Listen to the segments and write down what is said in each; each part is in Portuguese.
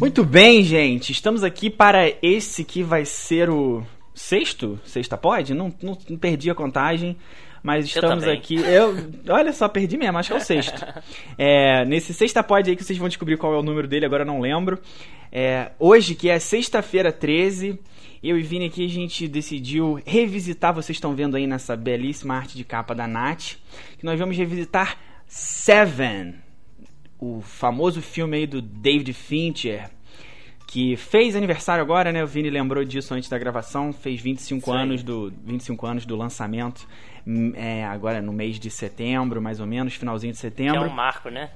Muito bem, gente. Estamos aqui para esse que vai ser o sexto? Sexta pode? Não, não, não perdi a contagem. Mas estamos Eu aqui. Eu, olha só, perdi mesmo, acho que é o sexto. É, nesse sexta pod aí que vocês vão descobrir qual é o número dele, agora eu não lembro. É, hoje, que é sexta-feira 13, eu e Vini aqui a gente decidiu revisitar, vocês estão vendo aí nessa belíssima arte de capa da Nath, que nós vamos revisitar Seven, o famoso filme aí do David Fincher, que fez aniversário agora, né? O Vini lembrou disso antes da gravação, fez 25 Sim. anos do 25 anos do lançamento, é, agora no mês de setembro, mais ou menos, finalzinho de Que é setembro. um marco, né?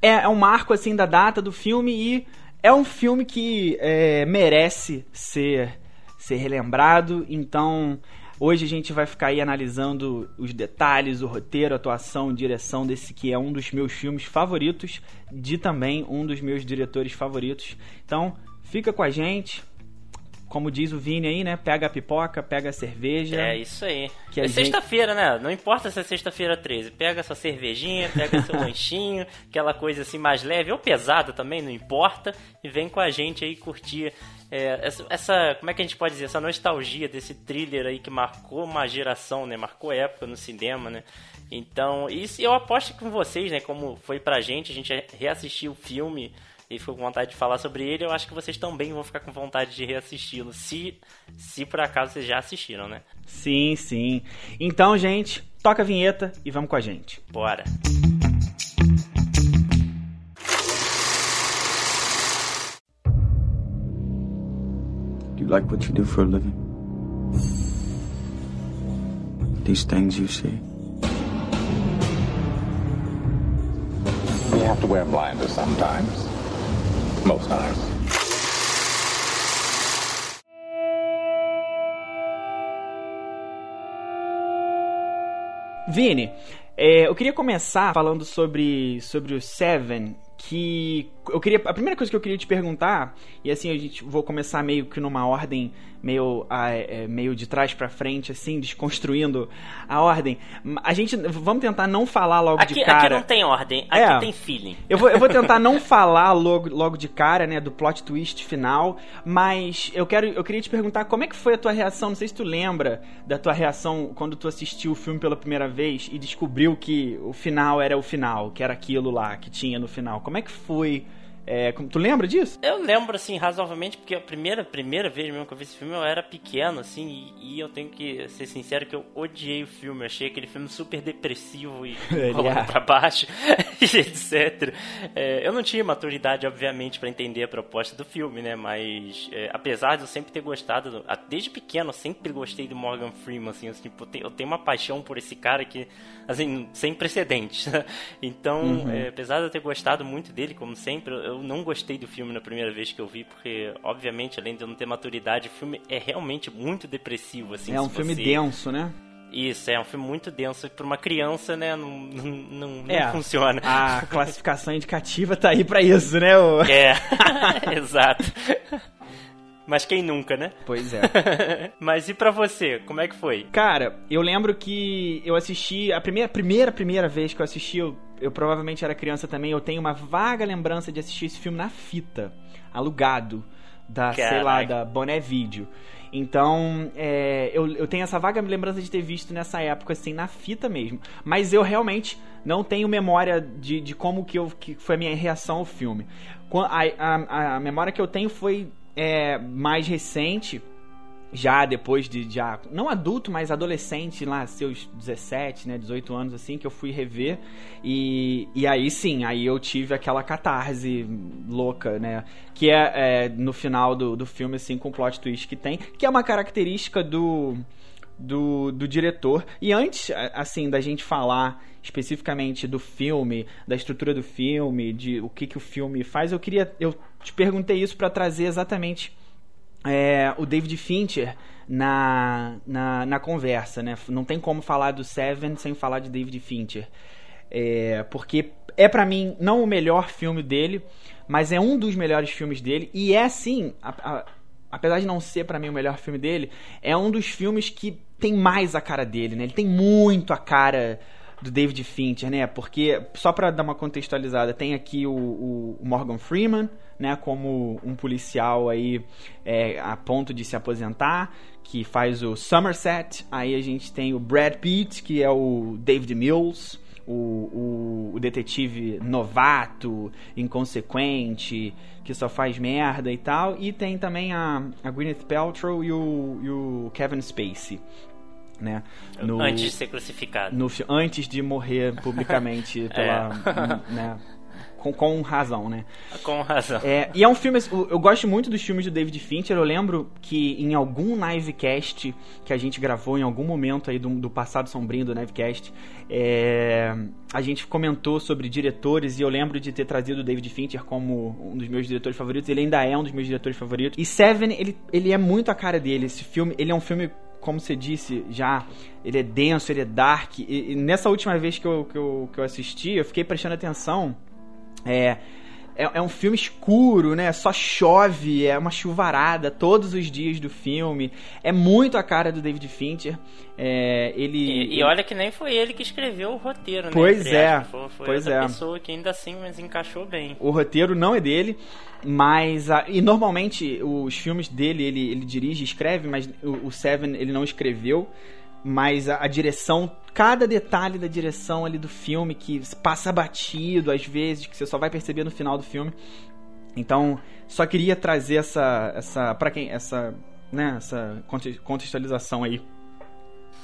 É, é um marco assim da data do filme e é um filme que é, merece ser ser relembrado. Então hoje a gente vai ficar aí analisando os detalhes, o roteiro, a atuação, direção desse que é um dos meus filmes favoritos, de também um dos meus diretores favoritos. Então fica com a gente. Como diz o Vini aí, né? Pega a pipoca, pega a cerveja. É isso aí. Que é gente- sexta-feira, né? Não importa se é sexta-feira 13. Pega sua cervejinha, pega seu lanchinho, aquela coisa assim mais leve ou pesada também, não importa. E vem com a gente aí curtir é, essa, essa- Como é que a gente pode dizer? Essa nostalgia desse thriller aí que marcou uma geração, né? Marcou época no cinema, né? Então, isso eu aposto com vocês, né? Como foi pra gente, a gente reassistiu o filme e ficou com vontade de falar sobre ele, eu acho que vocês também vão ficar com vontade de reassisti-lo, se, se por acaso vocês já assistiram, né? Sim, sim. Então, gente, toca a vinheta e vamos com a gente. Bora. Do you like what you do for a living? These things you see? You have to wear blinders sometimes. Most times. Vini, é, eu queria começar falando sobre, sobre o Seven, que eu queria a primeira coisa que eu queria te perguntar e assim a gente vou começar meio que numa ordem meio ah, é, meio de trás pra frente assim desconstruindo a ordem a gente vamos tentar não falar logo Aqui, de cara aqui não tem ordem, aqui É. tem feeling. Eu vou, eu vou tentar não falar logo, logo de cara, né, do plot twist final, mas eu quero eu queria te perguntar como é que foi a tua reação, não sei se tu lembra da tua reação quando tu assistiu o filme pela primeira vez e descobriu que o final era o final, que era aquilo lá que tinha no final. Como é que foi? É, tu lembra disso? Eu lembro, assim, razoavelmente, porque a primeira, primeira vez mesmo que eu vi esse filme, eu era pequeno, assim, e, e eu tenho que ser sincero que eu odiei o filme. Eu achei aquele filme super depressivo e Ele colocado é. pra baixo, etc. É, eu não tinha maturidade, obviamente, pra entender a proposta do filme, né? Mas, é, apesar de eu sempre ter gostado, desde pequeno, eu sempre gostei do Morgan Freeman, assim, assim, eu tenho- uma paixão por esse cara que, assim, sem precedentes. então, é, apesar de eu ter gostado muito dele, como sempre, eu não gostei do filme na primeira vez que eu vi, porque, obviamente, além de eu não ter maturidade, o filme é realmente muito depressivo, assim. é um filme você- denso, né? Isso, é um filme muito denso. E pra uma criança, né, não, não, não, não É. funciona. A classificação indicativa tá aí pra isso, né? ô? É, exato. Mas quem nunca, né? Pois é. Mas e pra você, como é que foi? Cara, eu lembro que eu assisti. A primeira, primeira, primeira vez que eu assisti, eu, eu provavelmente era criança também. Eu tenho uma vaga lembrança de assistir esse filme na fita, alugado, da, sei lá, Caraca. da Boné Video. Então, é, eu, eu tenho essa vaga lembrança de ter visto nessa época, assim, na fita mesmo. Mas eu realmente não tenho memória de, de como que, eu, que foi a minha reação ao filme. A, a, a memória que eu tenho foi é, mais recente, já depois de já não adulto, mas adolescente lá, seus 17, né, 18 anos assim, que eu fui rever e, e aí sim, aí eu tive aquela catarse louca, né, que é, é, no final do, do filme assim com o plot twist que tem, que é uma característica do do, do diretor. E antes, assim, da gente falar especificamente do filme, da estrutura do filme, de o que, que o filme faz, eu queria. Eu te perguntei isso para trazer exatamente é, o David Fincher na, na, na conversa, né? Não tem como falar do Seven sem falar de David Fincher. É, porque é pra mim não o melhor filme dele, mas é um dos melhores filmes dele e é sim, a- a- apesar de não ser pra mim o melhor filme dele, é um dos filmes que tem mais a cara dele, né? Ele tem muito a cara do David Fincher, né? Porque, só para dar uma contextualizada, tem aqui o, o, Morgan Freeman, né? Como um policial aí é, a ponto de se aposentar, que faz o Somerset. Aí a gente tem o Brad Pitt, que é o David Mills. O, o, o, detetive novato, inconsequente, que só faz merda e tal. E tem também a, a Gwyneth Paltrow e o, e o Kevin Spacey, né? No, antes de ser crucificado. No, antes de morrer publicamente pela, é. né? Com, com, razão, né? Com razão. É, e é um filme. Eu gosto muito dos filmes do David Fincher. Eu lembro que em algum livecast que a gente gravou em algum momento aí do, do passado sombrio do livecast, é, a gente comentou sobre diretores e eu lembro de ter trazido o David Fincher como um dos meus diretores favoritos. Ele ainda é um dos meus diretores favoritos. E Seven, ele, ele é muito a cara dele. Esse filme, ele é um filme como você disse já, ele é denso, ele é dark. E, e nessa última vez que eu, que, eu, que eu assisti, eu fiquei prestando atenção. É, é, é, um filme escuro, né? Só chove, é uma chuvarada todos os dias do filme. É muito a cara do David Fincher. É, ele, e, e, olha que nem foi ele que escreveu o roteiro, né? Pois é. Foi, foi pois é. pessoa que ainda assim mas encaixou bem. O roteiro não é dele, mas a, e normalmente os filmes dele ele, ele dirige, escreve, mas o, o Seven ele não escreveu mas a, a, direção, cada detalhe da direção ali do filme que passa batido às vezes, que você só vai perceber no final do filme. Então, só queria trazer essa essa para quem essa, né, essa contextualização aí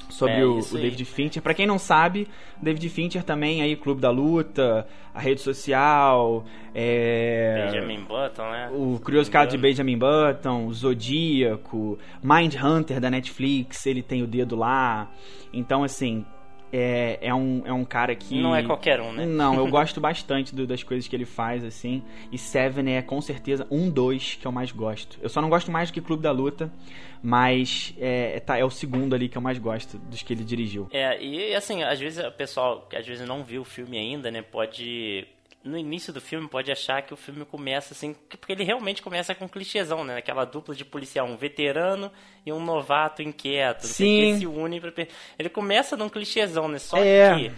sobre é, o, o, David Fincher. Para quem não sabe, David Fincher também aí Clube da Luta, a rede social, é... Benjamin Button, né? O Curioso Caso de Benjamin Button, Zodíaco, Mind Hunter da Netflix, ele tem o dedo lá. Então assim, é, é, um, é um cara que. Não é qualquer um, né? Não, eu gosto bastante do, das coisas que ele faz, assim. E Seven é com certeza um dois que eu mais gosto. Eu só não gosto mais do que Clube da Luta, mas é, tá, é o segundo ali que eu mais gosto dos que ele dirigiu. É, e assim, às vezes o pessoal que às vezes não viu o filme ainda, né, pode no início do filme pode achar que o filme começa assim, porque ele realmente começa com um clichêzão, né? Aquela dupla de policial, um veterano e um novato inquieto, Sim. que se unem pra... Ele começa num clichêzão, né? Só é. que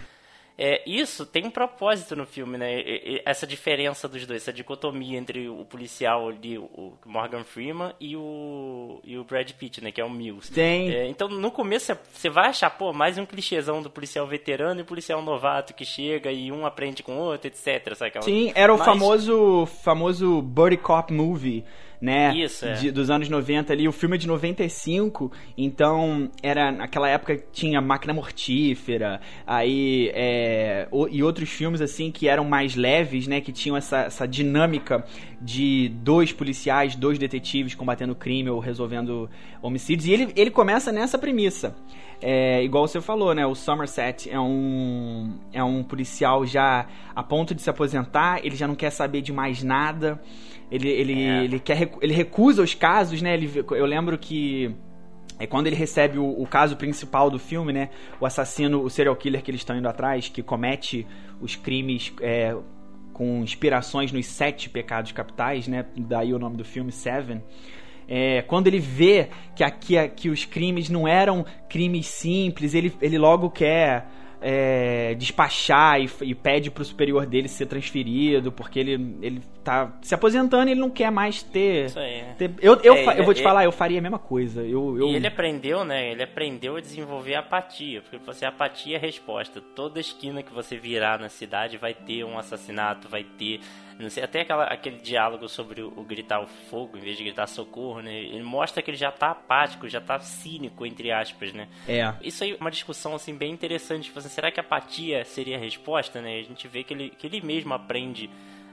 é, isso tem um propósito no filme, né? Essa diferença dos dois, essa dicotomia entre o policial ali, o Morgan Freeman e o, e o Brad Pitt, né? Que é o Mills. Tem. É, então, no começo, você vai achar, pô, mais um clichêzão do policial veterano e policial novato que chega e um aprende com o outro, etc. Sabe. Sim, era o Mas... famoso, famoso Buddy Cop Movie né? Isso, é. De, dos anos 90 ali. O filme é de 95, então era naquela época tinha Máquina Mortífera, aí é, o, e outros filmes assim que eram mais leves, né? Que tinham essa, essa dinâmica de dois policiais, dois detetives combatendo crime ou resolvendo homicídios. E ele, ele começa nessa premissa. É, igual você falou, né? O Somerset é um, é um policial já a ponto de se aposentar, ele já não quer saber de mais nada. Ele, ele, é. ele, quer, ele recusa os casos, né? Ele, eu lembro que é quando ele recebe o, o, caso principal do filme, né? O assassino, o serial killer que eles estão indo atrás, que comete os crimes é, com inspirações nos sete pecados capitais, né? Daí o nome do filme, Seven. É, quando ele vê que aqui, aqui os crimes não eram crimes simples, ele, ele logo quer é, despachar e, e pede pro superior dele ser transferido, porque ele, ele tá se aposentando e ele não quer mais ter. Isso aí. Ter, eu, eu, é, eu vou te falar, eu faria a mesma coisa. Eu, eu... E ele aprendeu, né? Ele aprendeu a desenvolver apatia, porque você apatia é a resposta. Toda esquina que você virar na cidade vai ter um assassinato, vai ter não sei, até aquela, aquele diálogo sobre o, o, gritar o fogo em vez de gritar socorro, né? Ele mostra que ele já tá apático, já tá cínico, entre aspas, né? É. Isso aí é uma discussão, assim, bem interessante. Tipo assim, será que apatia seria a resposta, né? A gente vê que ele, que ele mesmo aprende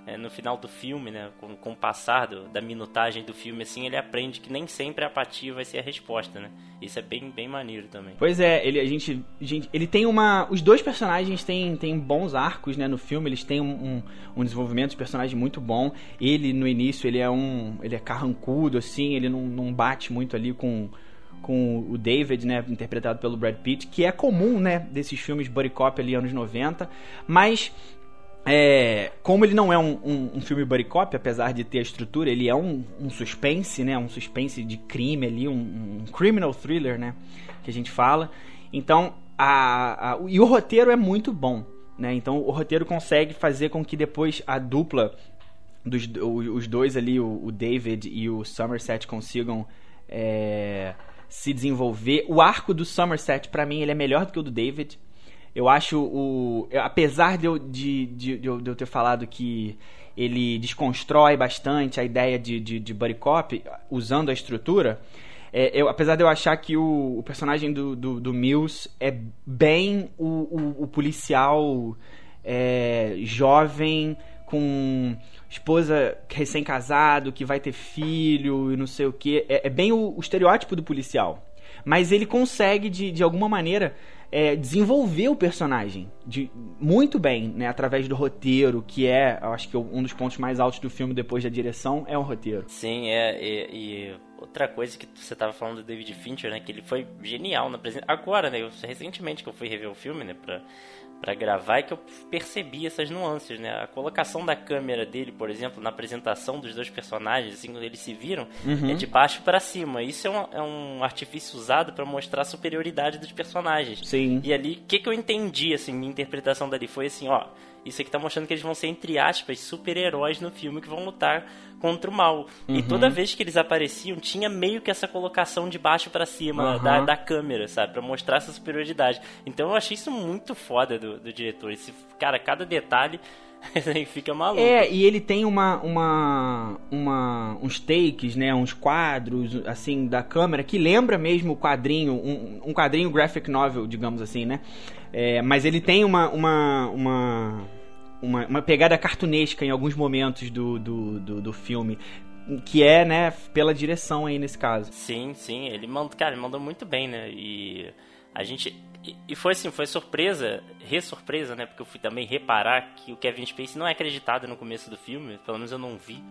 é, no final do filme, né, com, com o passar do, da minutagem do filme, assim, ele aprende que nem sempre a apatia vai ser a resposta, né? Isso é bem, bem maneiro também. Pois é, ele, a gente, a gente, ele tem uma... Os dois personagens têm, têm bons arcos, né, no filme, eles têm um, um, um desenvolvimento de personagem muito bom. Ele, no início, ele é um... ele é carrancudo, assim, ele não, não bate muito ali com com o David, né, interpretado pelo Brad Pitt, que é comum, né, desses filmes buddy cop ali anos 90, mas é, como ele não é um, um, um, filme buddy cop, apesar de ter a estrutura, ele é um, um suspense, né? Um suspense de crime ali, um, criminal thriller, né? Que a gente fala. Então, a, a, e o roteiro é muito bom, né? Então, o roteiro consegue fazer com que depois a dupla dos os dois ali, o, o David e o Somerset consigam é, se desenvolver. O arco do Somerset, para mim, ele é melhor do que o do David. Eu acho o. Apesar de eu, de, de, de, eu, ter falado que ele desconstrói bastante a ideia de, de, de buddy cop, usando a estrutura, é, eu, apesar de eu achar que o, o personagem do, do, do, Mills é bem o, o, o policial é, jovem, com esposa recém-casado, que vai ter filho e não sei o que. É, é, bem o, o estereótipo do policial. Mas ele consegue, de, de alguma maneira, é, desenvolver o personagem de, muito bem, né? Através do roteiro, que é, acho que um dos pontos mais altos do filme depois da direção é o roteiro. Sim, é. E, e outra coisa que você estava falando do David Fincher, né? Que ele foi genial na presença. Agora, né? Eu, recentemente que eu fui rever o filme, né? Pra, para gravar e que eu percebi essas nuances, né? A colocação da câmera dele, por exemplo, na apresentação dos dois personagens, assim, quando eles se viram, uhum. é de baixo para cima. Isso é um, é um artifício usado para mostrar a superioridade dos personagens. Sim. E ali, o que, que eu entendi, assim, minha interpretação dali foi assim, ó, isso aqui tá mostrando que eles vão ser, entre aspas, super-heróis no filme que vão lutar contra o mal. Uhum. E toda vez que eles apareciam, tinha meio que essa colocação de baixo para cima uhum. da, da câmera, sabe? Pra mostrar essa superioridade. Então eu achei isso muito foda do, do diretor. Esse, cara, cada detalhe fica maluco. É, e ele tem uma, uma, uma, uns takes, né, uns quadros, assim, da câmera, que lembra mesmo o quadrinho, um, um quadrinho graphic novel, digamos assim, né? É, mas ele tem uma, uma, uma, uma, uma pegada cartunesca em alguns momentos do, do, do, do filme que é, né, pela direção aí nesse caso. Sim, sim, ele mandou, cara, ele mandou muito bem, né? E a gente e, foi assim, foi surpresa, ressurpresa, né? Porque eu fui também reparar que o Kevin Spacey não é acreditado no começo do filme, pelo menos eu não vi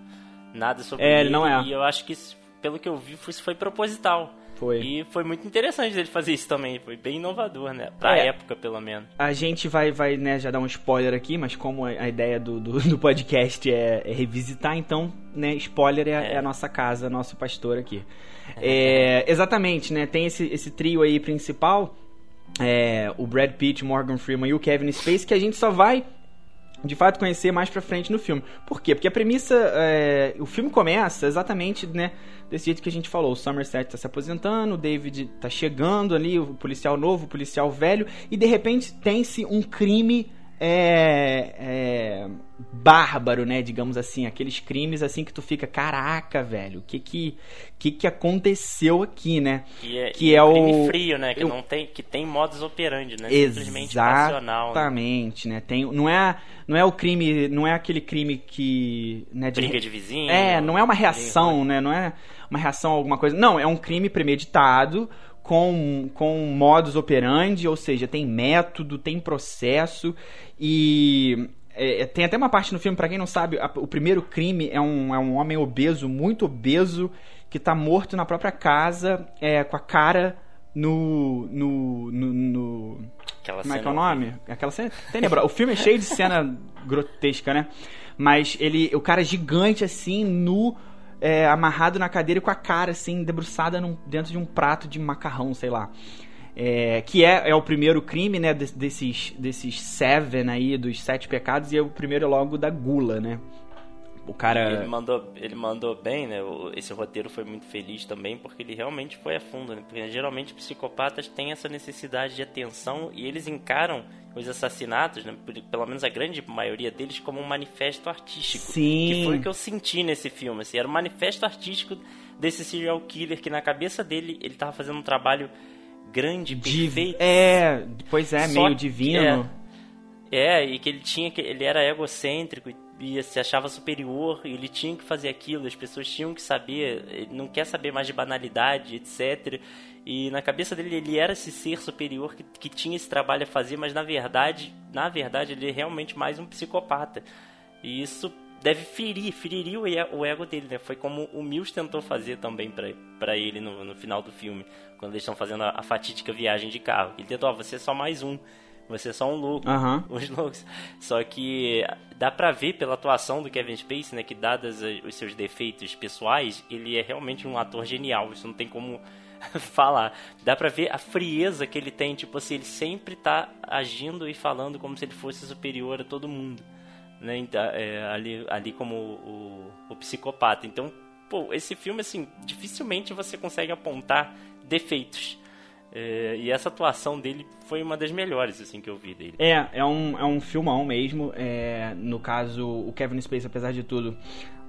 nada sobre é, ele. não é. E eu acho que pelo que eu vi, isso foi proposital. Foi. E foi muito interessante ele fazer isso também. Foi bem inovador, né? Pra é, época, pelo menos. A gente vai, vai né, já dar um spoiler aqui, mas como a ideia do, do, do podcast é, é, revisitar, então, né, spoiler é, é. é a nossa casa, nosso pastor aqui. É, exatamente, né? Tem esse, esse trio aí principal. É, o Brad Pitt, Morgan Freeman e o Kevin Spacey, que a gente só vai de fato conhecer mais pra frente no filme. Por quê? Porque a premissa. É, o filme começa exatamente, né? Desse jeito que a gente falou. O Somerset tá se aposentando, o David tá chegando ali, o policial novo, o policial velho, e de repente tem-se um crime é, é, bárbaro, né? Digamos assim, aqueles crimes assim que tu fica, caraca, velho, o que que, que que aconteceu aqui, né? Que é, que é um crime o frio, né? Que eu... não tem, que tem modus operandi, né? Simplesmente passional. Né? Exatamente, né? Tem, não é, não é o crime, não é aquele crime que, né? De, Briga de vizinho. É, não é uma reação, né? Não é uma reação a alguma coisa. Não, é um crime premeditado com, com modus operandi, ou seja, tem método, tem processo e é, é tem até uma parte no filme, para quem não sabe, a, o primeiro crime é um, é um homem obeso, muito obeso, que tá morto na própria casa, é, com a cara no. no. no. no como é que é o nome? Aquela cena tenebrosa. o filme é cheio de cena grotesca, né? Mas ele. O cara é gigante assim, nu é, amarrado na cadeira com a cara assim, debruçada num, dentro de um prato de macarrão, sei lá. É, que é, é o primeiro crime, né, desses, desses seven aí, dos sete pecados, e é o primeiro logo da gula, né? O cara. Ele mandou, ele mandou bem, né? Esse roteiro foi muito feliz também, porque ele realmente foi a fundo, né? Porque geralmente psicopatas têm essa necessidade de atenção e eles encaram os assassinatos, né? pelo menos a grande maioria deles, como um manifesto artístico. Sim. Que foi o que eu senti nesse filme. Assim, era um manifesto artístico desse serial killer que na cabeça dele ele tava fazendo um trabalho grande, perfeito. É, pois é, meio divino. É, é, e que ele tinha que ele era egocêntrico e e se achava superior e ele tinha que fazer aquilo, as pessoas tinham que saber, ele não quer saber mais de banalidade, etc. E na cabeça dele ele era esse ser superior que, que tinha esse trabalho a fazer, mas na verdade, na verdade ele é realmente mais um psicopata. E isso deve ferir, feriria o ego dele, né? Foi como o Mills tentou fazer também para ele no, no, final do filme, quando eles estão fazendo a, a, fatídica viagem de carro. Ele tentou, ó, você é só mais um Você é só um louco. Aham. Os loucos. Só que dá pra ver pela atuação do Kevin Spacey, né, que dadas os seus defeitos pessoais, ele é realmente um ator genial. Isso não tem como falar. Dá pra ver a frieza que ele tem, tipo assim, ele sempre tá agindo e falando como se ele fosse superior a todo mundo. Né, então, é, ali, ali como o, o, psicopata. Então, pô, esse filme, assim, dificilmente você consegue apontar defeitos. É, e essa atuação dele foi uma das melhores, assim, que eu vi dele. É, é um, é um filmão mesmo. É, no caso, o Kevin Spacey, apesar de tudo,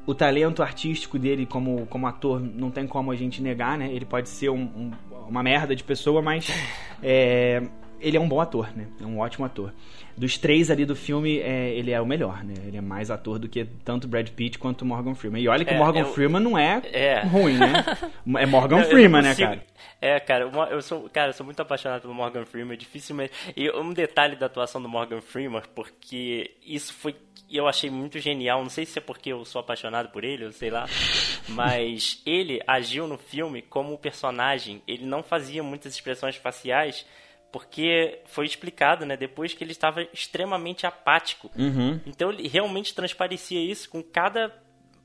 o talento artístico dele como, como ator não tem como a gente negar, né? Ele pode ser um, um, uma merda de pessoa, mas é, ele é um bom ator, né? É um ótimo ator. Dos três ali do filme, é, ele é o melhor, né? Ele é mais ator do que tanto Brad Pitt quanto Morgan Freeman. E olha que É, Morgan eu- Freeman não é, É. ruim, né? É Morgan não Freeman, né, cara? É, cara, eu sou, cara, eu sou muito apaixonado pelo Morgan Freeman, dificilmente. E um detalhe da atuação do Morgan Freeman, porque isso foi eu achei muito genial, não sei se é porque eu sou apaixonado por ele, eu sei lá, mas ele agiu no filme como personagem, ele não fazia muitas expressões faciais, porque foi explicado, né, depois que ele estava extremamente apático. Uhum. Então ele realmente transparecia isso com cada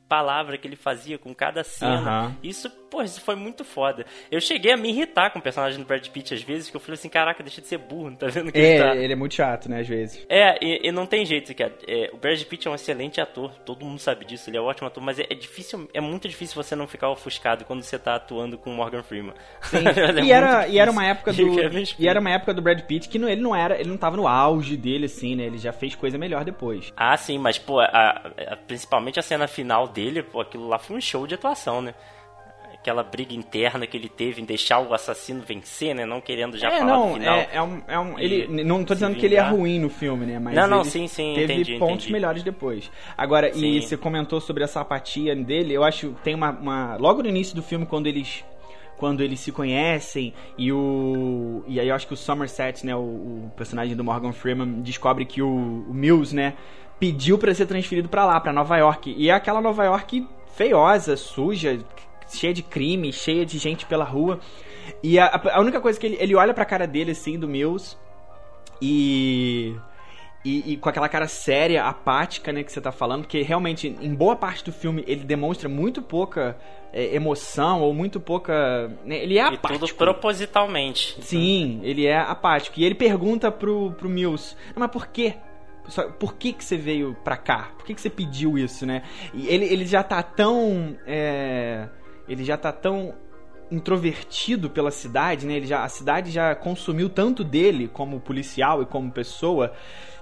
palavra que ele fazia, com cada cena. Isso, pô, isso foi muito foda. Eu cheguei a me irritar com o personagem do Brad Pitt às vezes, que eu falei assim, caraca, deixa de ser burro, não tá vendo que ele tá... É, ele é muito chato, né, às vezes. É, e, e não tem jeito, cara. É, o Brad Pitt é um excelente ator, todo mundo sabe disso, ele é um ótimo ator, mas é, é difícil, é muito difícil você não ficar ofuscado quando você tá atuando com o Morgan Freeman. É e, era, e era uma época do e era uma época do Brad Pitt que não, ele não era, ele não tava no auge dele assim, né? Ele já fez coisa melhor depois. Ah, sim, mas, pô, a- a- principalmente a cena final dele, pô, aquilo lá foi um show de atuação, né? Aquela briga interna que ele teve em deixar o assassino vencer, né? Não querendo já é, falar não, do final. é, é um, é um E ele não tô dizendo que ele é ruim no filme, né? Mas Não, não, sim, sim, teve entendi, pontos entendi. melhores depois. Agora, e Sim. você comentou sobre essa apatia dele, eu acho que tem uma, uma logo no início do filme quando eles quando eles se conhecem e o e aí eu acho que o Somerset, né, o, o personagem do Morgan Freeman descobre que o, o Mills, né, pediu pra ser transferido pra lá, pra Nova York. E é aquela Nova York feiosa, suja, cheia de crime, cheia de gente pela rua. E a, a única coisa que ele, ele olha pra cara dele, assim, do Mills, e, e. e com aquela cara séria, apática, né, que você tá falando, porque realmente, em boa parte do filme, ele demonstra muito pouca é, emoção, ou muito pouca. né, ele é E apático. tudo propositalmente. Sim, ele é apático. E ele pergunta pro, pro Mills, "Não, mas por quê? Só- Por que, que você veio pra cá? Por que, que você pediu isso, né? E ele, ele já tá tão. é, ele já tá tão introvertido pela cidade, né? Ele já, a cidade já consumiu tanto dele como policial e como pessoa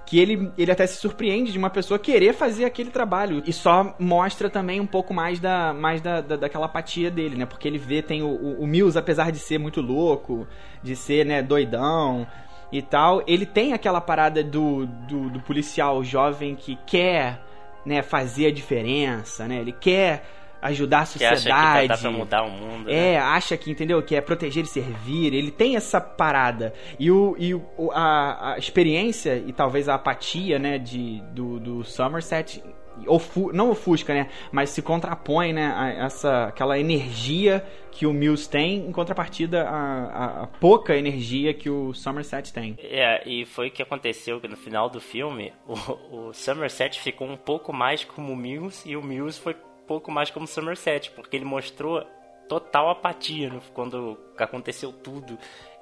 que ele, ele até se surpreende de uma pessoa querer fazer aquele trabalho e só mostra também um pouco mais da mais da, da- daquela apatia dele, né? Porque ele vê tem o, o, o Mills, apesar de ser muito louco, de ser né doidão e tal, ele tem aquela parada do, do, do policial jovem que quer né fazer a diferença, né? Ele quer ajudar a Que acha que sociedade. dá pra mudar o mundo. né? É, acha que, entendeu? Que é proteger e servir. Ele tem essa parada. E, o, e o- a, a experiência e talvez a apatia, né, de, do, do Somerset. Ofu, não ofusca, né? Mas se contrapõe, né? A, essa, aquela energia que o Mills tem, em contrapartida a, a, pouca energia que o Somerset tem. É, e foi o que aconteceu que no final do filme o, o Somerset ficou um pouco mais como o Mills e o Mills foi um pouco mais como o Somerset, porque ele mostrou total apatia no- quando aconteceu tudo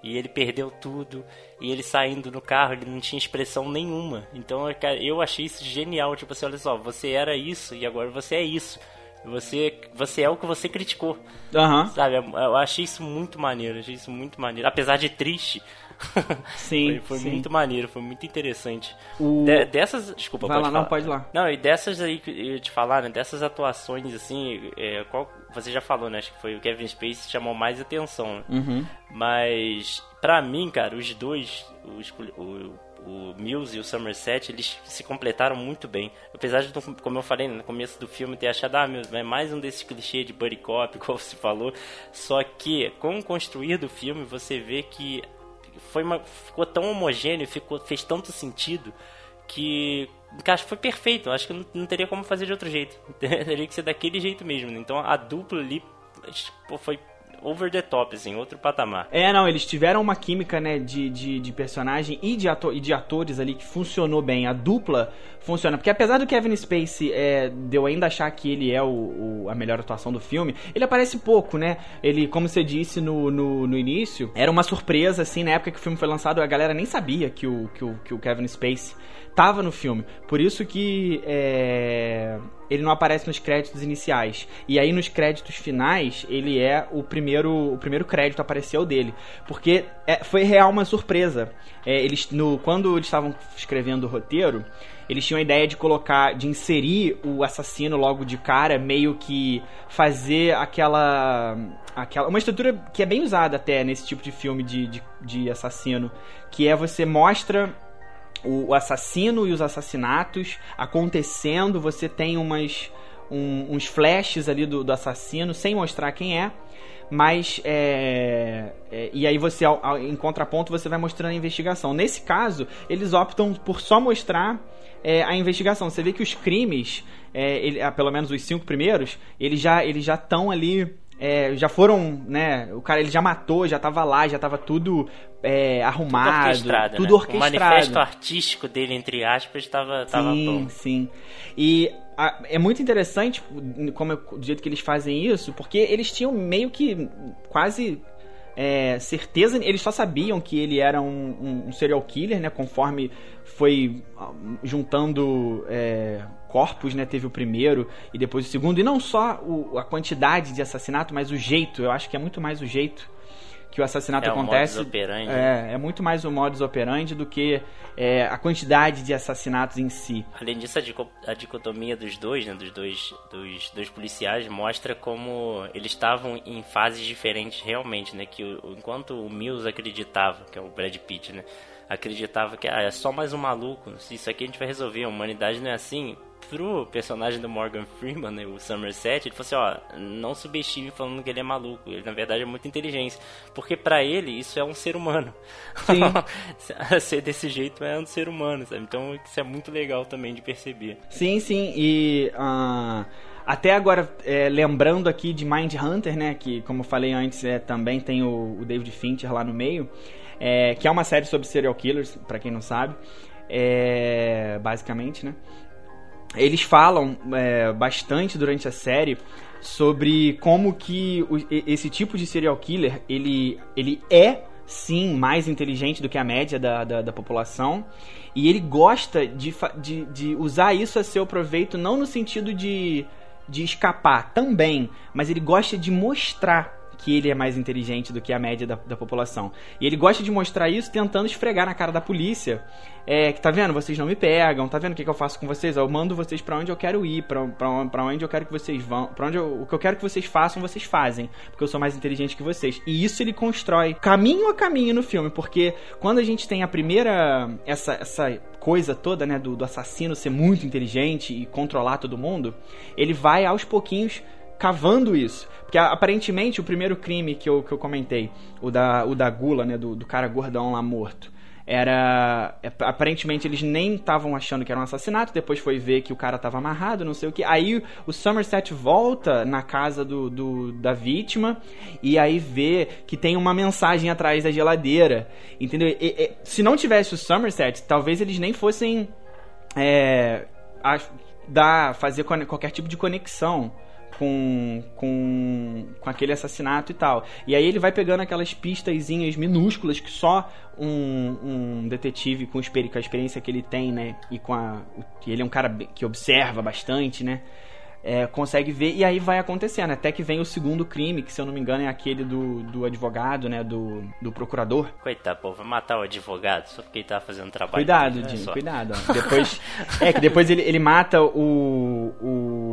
e ele perdeu tudo e ele saindo no carro ele não tinha expressão nenhuma. Então cara, eu achei isso genial, tipo assim, olha só, você era isso e agora você é isso. Você, você é o que você criticou. Aham. Sabe, eu achei isso muito maneiro, achei isso muito maneiro. Apesar de triste. Sim, foi, foi sim. muito maneiro, foi muito interessante. O- De- dessas. Desculpa, Vai pode lá, não, falar. pode ir lá. Não, e dessas aí que eu ia te falar, né? Dessas atuações, assim, é, qual. Você já falou, né? Acho que foi o Kevin Spacey que chamou mais atenção, né? Uhum. Mas, pra mim, cara, os dois, os, o, o Mills e o Somerset, eles se completaram muito bem. Apesar de, como eu falei no começo do filme, ter achado, ah, meu, é mais um desses clichês de buddy cop, como você falou. Só que, com o construir do filme, você vê que foi uma, ficou tão homogêneo, ficou, fez tanto sentido que acho que foi perfeito. Acho que não, não teria como fazer de outro jeito. teria que ser daquele jeito mesmo. né? Então a dupla ali pô, foi over the top, assim, outro patamar. É, não, eles tiveram uma química, né, de, de, de personagem e de, ator, e de atores ali que funcionou bem. A dupla funciona. Porque apesar do Kevin Spacey é, de eu ainda achar que ele é o, o, a melhor atuação do filme, ele aparece pouco, né? Ele, como você disse no, no, no, início, era uma surpresa, assim, na época que o filme foi lançado, a galera nem sabia que o, que o, que o Kevin Spacey tava no filme. Por isso que é, ele não aparece nos créditos iniciais. E aí nos créditos finais, ele é o primeiro, o primeiro crédito apareceu dele. Porque é, foi real uma surpresa. É, eles, no, quando eles estavam escrevendo o roteiro, eles tinham a ideia de colocar, de inserir o assassino logo de cara, meio que fazer aquela. aquela uma estrutura que é bem usada até nesse tipo de filme de, de, de assassino, que é você mostra o, assassino e os assassinatos acontecendo, você tem umas, um, uns flashes ali do, do assassino sem mostrar quem é mas é, é, e aí você ao, ao, em contraponto você vai mostrando a investigação nesse caso eles optam por só mostrar é, a investigação. Você vê que os crimes, é, ele, ah, pelo menos os cinco primeiros, eles já eles já estão ali. É, já foram, né? O cara ele já matou, já tava lá, já tava tudo é, arrumado, tudo orquestrado. Tudo né? orquestrado. O manifesto artístico dele, entre aspas, estava tava Sim, sim. E a, é muito interessante como do jeito que eles fazem isso, porque eles tinham meio que quase é, certeza, eles só sabiam que ele era um, um, um serial killer, né? Conforme foi ah, juntando é, corpos, né? Teve o primeiro e depois o segundo. E não só o, a quantidade de assassinato, mas o jeito. Eu acho que é muito mais o jeito que o assassinato é acontece. Operandi. É, é muito mais o modus operandi do que é, a quantidade de assassinatos em si. Além disso, a, dicotomia dos dois, né, dos dois, dos dois policiais, mostra como eles estavam em fases diferentes realmente, né? Que o, enquanto o Mills acreditava, que é o Brad Pitt, né? Acreditava que ah, é só mais um maluco, isso aqui a gente vai resolver, a humanidade não é assim pro personagem do Morgan Freeman, né, o Somerset, ele falou assim, ó, não subestime falando que ele é maluco, ele na verdade é muito inteligente, porque para ele isso é um ser humano. Ser desse jeito é um ser humano, sabe? Então isso é muito legal também de perceber. Sim, sim, e uh, até agora, é, lembrando aqui de Mind Hunter, né, que como eu falei antes, é, também tem o, o David Fincher lá no meio, é, que é uma série sobre serial killers, para quem não sabe, é, basicamente, né? Eles falam é, bastante durante a série sobre como que o, esse tipo de serial killer ele, ele é sim mais inteligente do que a média da, da, da população e ele gosta de, de, de usar isso a seu proveito não no sentido de, de escapar também, mas ele gosta de mostrar que ele é mais inteligente do que a média da, da população. E ele gosta de mostrar isso tentando esfregar na cara da polícia. É, que tá vendo? Vocês não me pegam, tá vendo o que, que eu faço com vocês? Eu mando vocês para onde eu quero ir, pra onde eu quero que vocês vão, pra onde eu, o que eu quero que vocês façam, vocês fazem, porque eu sou mais inteligente que vocês. E isso ele constrói caminho a caminho no filme, porque quando a gente tem a primeira, essa, essa coisa toda, né, do, do assassino ser muito inteligente e controlar todo mundo, ele vai aos pouquinhos cavando isso. Porque aparentemente o primeiro crime que eu, que eu comentei, o da, o da gula, né, do, do cara gordão lá morto, era. É, aparentemente eles nem estavam achando que era um assassinato, depois foi ver que o cara estava amarrado, não sei o que. Aí o Somerset volta na casa do, do, da vítima e aí vê que tem uma mensagem atrás da geladeira. Entendeu? E, e, se não tivesse o Somerset, talvez eles nem fossem. É, a, dar, fazer qualquer tipo de conexão com, com, com aquele assassinato e tal. E aí ele vai pegando aquelas pistazinhas minúsculas que só um, um detetive com, com a experiência que ele tem, né? E com a. Ele é um cara que observa bastante, né? É, consegue ver e aí vai acontecendo. Até que vem o segundo crime, que se eu não me engano é aquele do, do advogado, né? Do, do procurador. Coitado, pô, vai matar o advogado só porque ele tava fazendo trabalho. Cuidado, Jim, cuidado. Depois. é que depois ele, ele mata o. o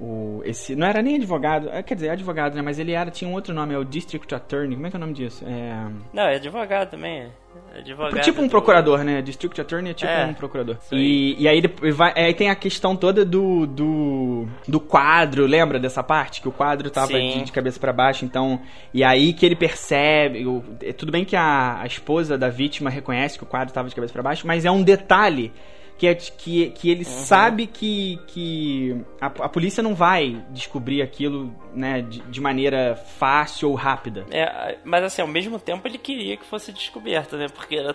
o, esse não era nem advogado, é, quer dizer, é advogado, né? Mas ele era tinha um outro nome, é o District Attorney. Como é que é o nome disso? É... Não, é advogado também. É advogado tipo um do... procurador, né? District Attorney é tipo é, um procurador. E, e aí, vai, aí tem a questão toda do, do, do quadro, lembra dessa parte? Que o quadro tava de, de, cabeça para baixo, então. E aí que ele percebe. O, tudo bem que a, a esposa da vítima reconhece que o quadro tava de cabeça para baixo, mas é um detalhe que, é, que, que ele sabe que, que a, a polícia não vai descobrir aquilo né, de, de maneira fácil ou rápida. É, mas assim, ao mesmo tempo ele queria que fosse descoberto, né? Porque era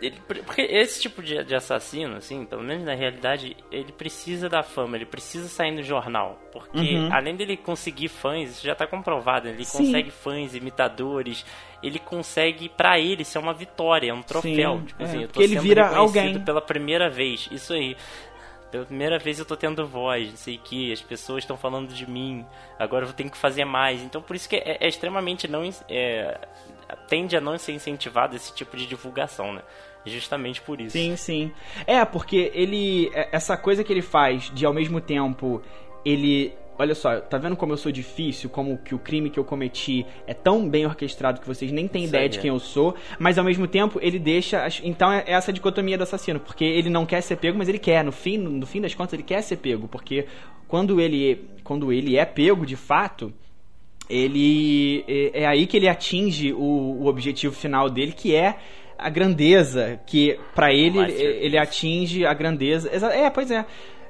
ele, porque esse tipo de, de, assassino, assim, pelo menos na realidade, ele precisa da fama, ele precisa sair no jornal. Porque Uhum. além dele conseguir fãs, isso já tá comprovado, ele Sim. consegue fãs, imitadores, ele consegue, pra ele, ser uma vitória, é um troféu. Sim, tipo é, assim, eu tô porque ele sendo vira alguém. pela primeira vez, isso aí. Pela primeira vez eu tô tendo voz, não sei o que, as pessoas estão falando de mim, agora eu ter que fazer mais. Então por isso que é, é extremamente não. É, tende a não ser incentivado esse tipo de divulgação, né? Justamente por isso. Sim, sim. É, porque ele. é- Essa coisa que ele faz de ao mesmo tempo ele. Olha só, tá vendo como eu sou difícil? Como que o crime que eu cometi é tão bem orquestrado que vocês nem têm ideia de é. quem eu sou, mas ao mesmo tempo ele deixa. Então é essa dicotomia do assassino, porque ele não quer ser pego, mas ele quer. No fim, no fim das contas, ele quer ser pego, porque quando ele, quando ele é pego de fato, ele é, é aí que ele atinge o, o objetivo final dele, que é a grandeza, que pra ele ele atinge a grandeza. É, pois é.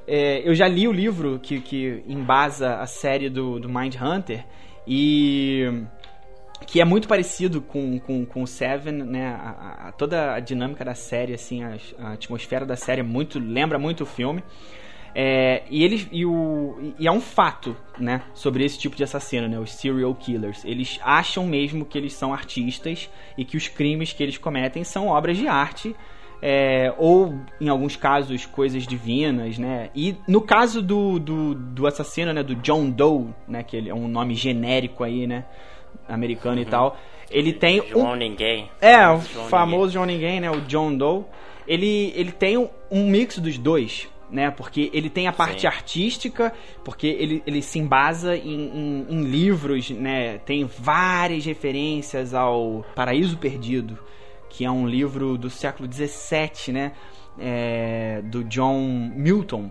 É, eu já li o livro que, que embasa a série do, do Mind Hunter e que é muito parecido com, com, com o Seven, né? A, a- a- toda a dinâmica da série, assim, a, a atmosfera da série é muito lembra muito o filme. É, e eles e, o, e é um fato, né, sobre esse tipo de assassino, né, os serial killers. Eles acham mesmo que eles são artistas e que os crimes que eles cometem são obras de arte. é, ou em alguns casos coisas divinas, né? E no caso do, do, do assassino, né, do John Doe, né, que ele é um nome genérico aí, né, americano e tal, ele tem um, João Ninguém. é, o João famoso João Ninguém, né? O John Doe. Ele, ele tem um, um mix dos dois, né? Porque ele tem a parte Sim. artística, porque ele, ele se embasa em, em- em livros, né? Tem várias referências ao Paraíso Perdido, que é um livro do século XVII, né? É, do John Milton,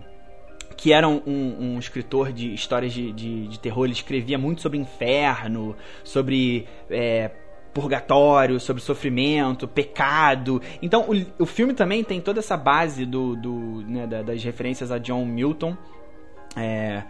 que era um, um- um escritor de histórias de, de, de terror, ele escrevia muito sobre inferno, sobre é, purgatório, sobre sofrimento, pecado. Então o, o filme também tem toda essa base do, do, né, da- das referências a John Milton. é,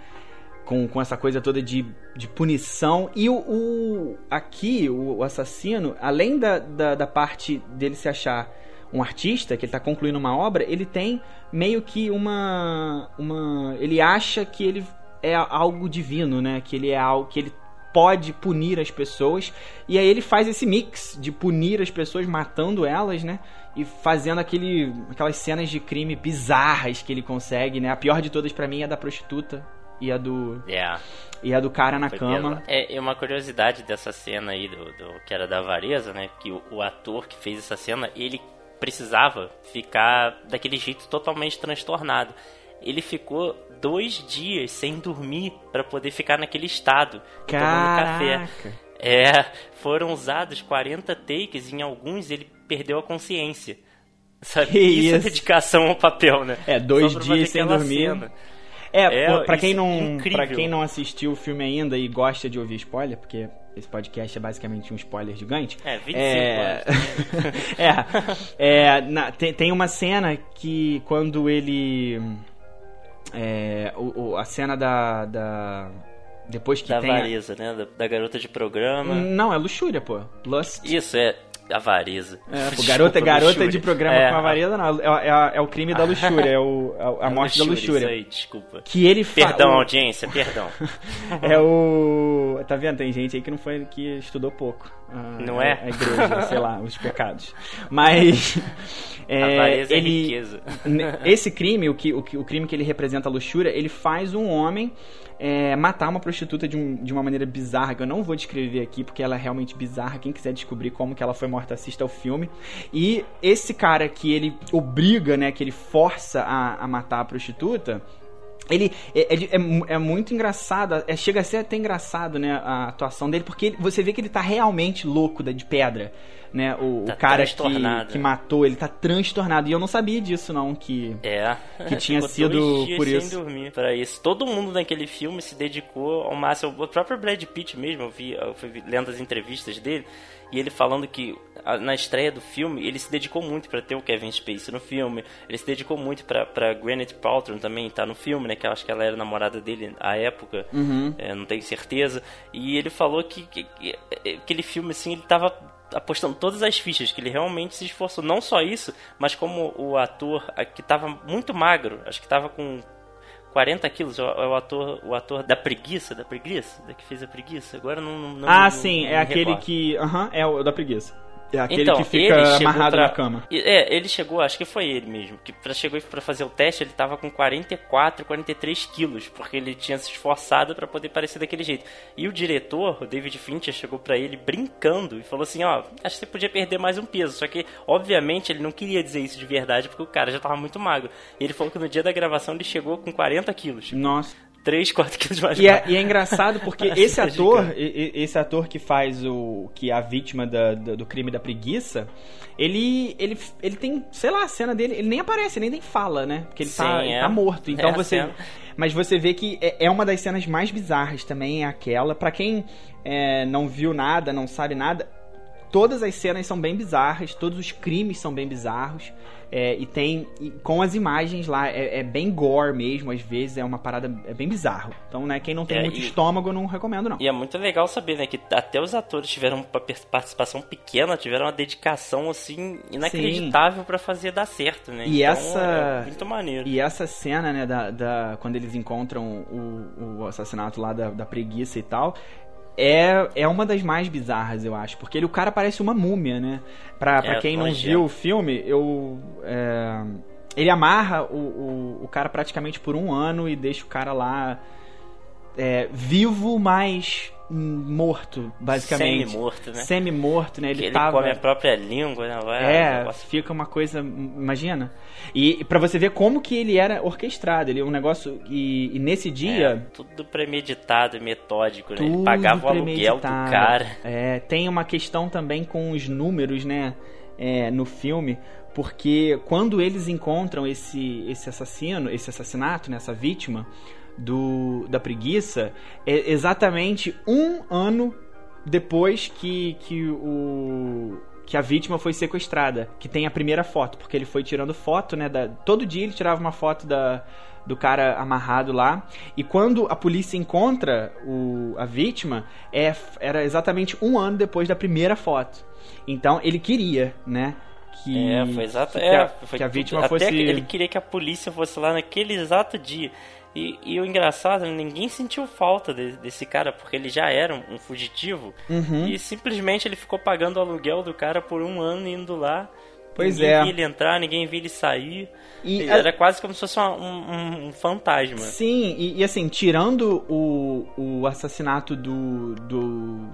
com, com essa coisa toda de, de punição. E o, o- aqui, o, o assassino, além da, da, da parte dele se achar um artista, que ele está concluindo uma obra, ele tem meio que uma. uma ele acha que ele é algo divino, né? Que ele é algo que ele pode punir as pessoas. E aí ele faz esse mix de punir as pessoas, matando elas, né? E fazendo aquele, aquelas cenas de crime bizarras que ele consegue, né? A pior de todas pra mim é a da prostituta e a do É. e a do cara na Foi cama. É, e uma curiosidade dessa cena aí, do, do- que era da avareza, né? Que o, o ator que fez essa cena, ele precisava ficar daquele jeito totalmente transtornado. Ele ficou dois dias sem dormir pra poder ficar naquele estado, tomando café. Caraca. É, foram usados 40 takes e em alguns ele perdeu a consciência. Sabe? Que isso, é isso? dedicação ao papel, né? É, dois dias sem dormir. cena. É, É, pô, pra quem é não, para quem não assistiu o filme ainda e gosta de ouvir spoiler, porque esse podcast é basicamente um spoiler gigante. É, 25 é... é, é, na- tem, tem uma cena que quando ele é, o, o- a cena da, da depois que Da tem a- né? Da, da garota de programa. não é luxúria pô Lust Isso, é avareza. É, Desculpa, garota, garota luxúria. de programa É, com avareza, não. É, é- é o crime da luxúria, é o, a, a a morte da luxúria. Isso aí, desculpa. Que ele fa- Perdão, audiência, perdão. É o. Tá vendo? Tem gente aí que não foi que estudou pouco. Ah, Não é? A igreja, sei lá, os pecados. Mas. É, Avareza é ele, riqueza. ne- Esse crime, o, que, o, o crime que ele representa a luxúria, ele faz um homem é, matar uma prostituta de, um- de uma maneira bizarra, que eu não vou descrever aqui, porque ela é realmente bizarra. Quem quiser descobrir como que ela foi morta, assista ao filme. E esse cara que ele obriga, né, que ele força a, a matar a prostituta. Ele é, é- é é muito engraçado, é, chega a ser até engraçado, né, a atuação dele, porque ele- você vê que ele tá realmente louco da- de pedra, né, o, o Tá cara que, que matou, ele tá transtornado, e eu não sabia disso não, que... É. Que tinha sido por sem isso. dormir para isso. Todo mundo naquele filme se dedicou ao máximo. O próprio Brad Pitt mesmo, eu vi, eu fui lendo as entrevistas dele. E ele falando que na estreia do filme, ele se dedicou muito para ter o Kevin Spacey no filme. Ele se dedicou muito pra, pra Gwyneth Paltrow também estar tá no filme, né? Que eu acho que ela era namorada dele à época. Uhum. É, não tenho certeza. E ele falou que, que, que aquele filme, assim, ele tava apostando todas as fichas, que ele realmente se esforçou. Não só isso, mas como o ator que estava muito magro, acho que estava com 40 quilos, é o ator, o ator da preguiça, da preguiça, da que fez a preguiça. Agora não. não ah, não, sim, não é aquele recordo. que. Aham, é o da preguiça. É aquele então, que fica amarrado pra... na cama. É, ele chegou, acho que foi ele mesmo, que pra, chegou para fazer o teste, ele tava com 44, 43 quilos, porque ele tinha se esforçado para poder parecer daquele jeito. E o diretor, o David Fincher, chegou para ele brincando e falou assim, ó, acho que você podia perder mais um peso. Só que, obviamente, ele não queria dizer isso de verdade, porque o cara já tava muito magro. E ele falou que no dia da gravação ele chegou com 40 quilos. Nossa. 3, 4 quilos mais e é, e é, engraçado porque esse ator, esse ator que faz o. que é a vítima da, da, do crime da preguiça, ele, ele, ele tem, sei lá, a cena dele, ele nem aparece, nem nem fala, né? Porque ele, tá, Sim, tá, é. ele tá morto. Então é você. Mas você vê que é, é uma das cenas mais bizarras também, é aquela. para quem é, não viu nada, não sabe nada, todas as cenas são bem bizarras, todos os crimes são bem bizarros. É, e tem. E com as imagens lá, é, é, bem gore mesmo, às vezes é uma parada. É bem bizarro. Então, né, quem não tem é, muito e, estômago, não recomendo, não. E é muito legal saber, né, que até os atores tiveram uma participação pequena, tiveram uma dedicação, assim, inacreditável para fazer dar certo, né? E então, essa. É muito maneiro. E essa cena, né, da, da quando eles encontram o, o assassinato lá da, da preguiça e tal, é, é uma das mais bizarras, eu acho. Porque ele, o cara parece uma múmia, né? Pra, é, pra quem não viu o filme, eu. É, ele amarra o, o, o, cara praticamente por um ano e deixa o cara lá é, vivo, mas morto, basicamente. Semi-morto, né? Semi-morto, né? Ele, ele tava... come a própria língua, né? Vai, é, fica uma coisa... Imagina. E para você ver como que ele era orquestrado. Ele é um negócio... E, e nesse dia... É, tudo premeditado e metódico, né? Ele pagava o aluguel do cara. É, tem uma questão também com os números, né? É, no filme porque quando eles encontram esse, esse assassino, esse assassinato, né, essa vítima, do, da preguiça é exatamente um ano depois que, que o que a vítima foi sequestrada, que tem a primeira foto, porque ele foi tirando foto, né, da, todo dia ele tirava uma foto da, do cara amarrado lá, e quando a polícia encontra o, a vítima, é, era exatamente um ano depois da primeira foto. Então ele queria, né, que, é, foi exato, que, é, a, foi que a vítima até fosse... ele queria que a polícia fosse lá naquele exato dia. E, e, o engraçado, ninguém sentiu falta de, desse cara, porque ele já era um, um fugitivo. Uhum. E simplesmente ele ficou pagando o aluguel do cara por um ano indo lá. Pois ninguém é. via ele entrar, ninguém via ele sair. E era a... quase como se fosse um, um, um fantasma. Sim, e, e, assim, tirando o, o assassinato do, do,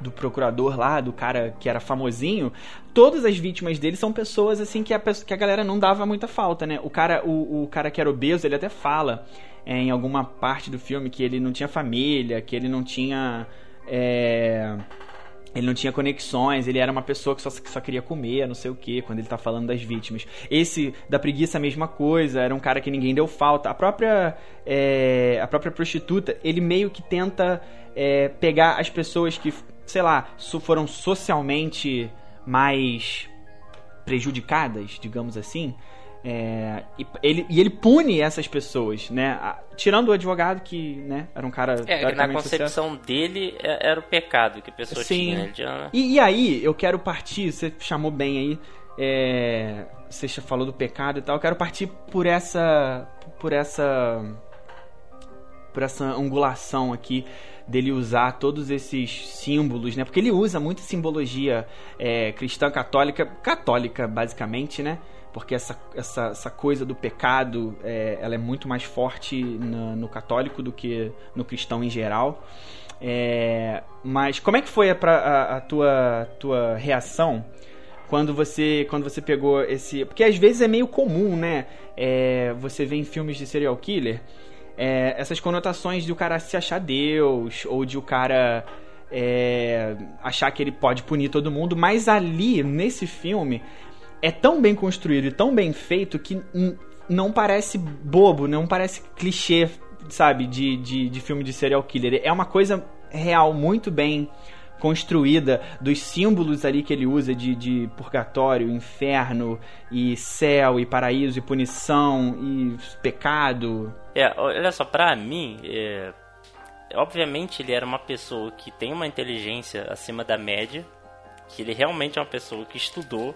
do procurador lá, do cara que era famosinho, todas as vítimas dele são pessoas assim que a, que a galera não dava muita falta, né? O cara, o, o cara que era obeso, ele até fala em alguma parte do filme que ele não tinha família, que ele não tinha. É, ele não tinha conexões, ele era uma pessoa que só, que só queria comer, não sei o que, quando ele tá falando das vítimas. Esse da preguiça, a mesma coisa, era um cara que ninguém deu falta. A própria, é, a própria prostituta, ele meio que tenta é, pegar as pessoas que, sei lá, foram socialmente mais prejudicadas, digamos assim, é, e, ele, e ele pune essas pessoas, né? Tirando o advogado, que né, era um cara. É, na concepção sucesso. dele é, era o pecado que a pessoa Sim. tinha. Né? E, e, aí, eu quero partir, você chamou bem aí, é, você falou do pecado e tal, eu quero partir por essa. por essa. por essa angulação aqui dele usar todos esses símbolos, né? Porque ele usa muita simbologia é, cristã católica, católica basicamente, né? Porque essa, essa, essa coisa do pecado é, ela é muito mais forte no, no católico do que no cristão em geral. É, mas como é que foi a, a, a tua, tua reação quando você quando você pegou esse porque às vezes é meio comum né é, você vê em filmes de serial killer é, essas conotações de o cara se achar Deus ou de o cara é, achar que ele pode punir todo mundo mas ali nesse filme é tão bem construído e tão bem feito que não parece bobo, não parece clichê, sabe, de, de, de filme de serial killer. É uma coisa real, muito bem construída dos símbolos ali que ele usa de, de purgatório, inferno e céu e paraíso e punição e pecado. É, olha só, pra mim, é, obviamente ele era uma pessoa que tem uma inteligência acima da média, que ele realmente é uma pessoa que estudou,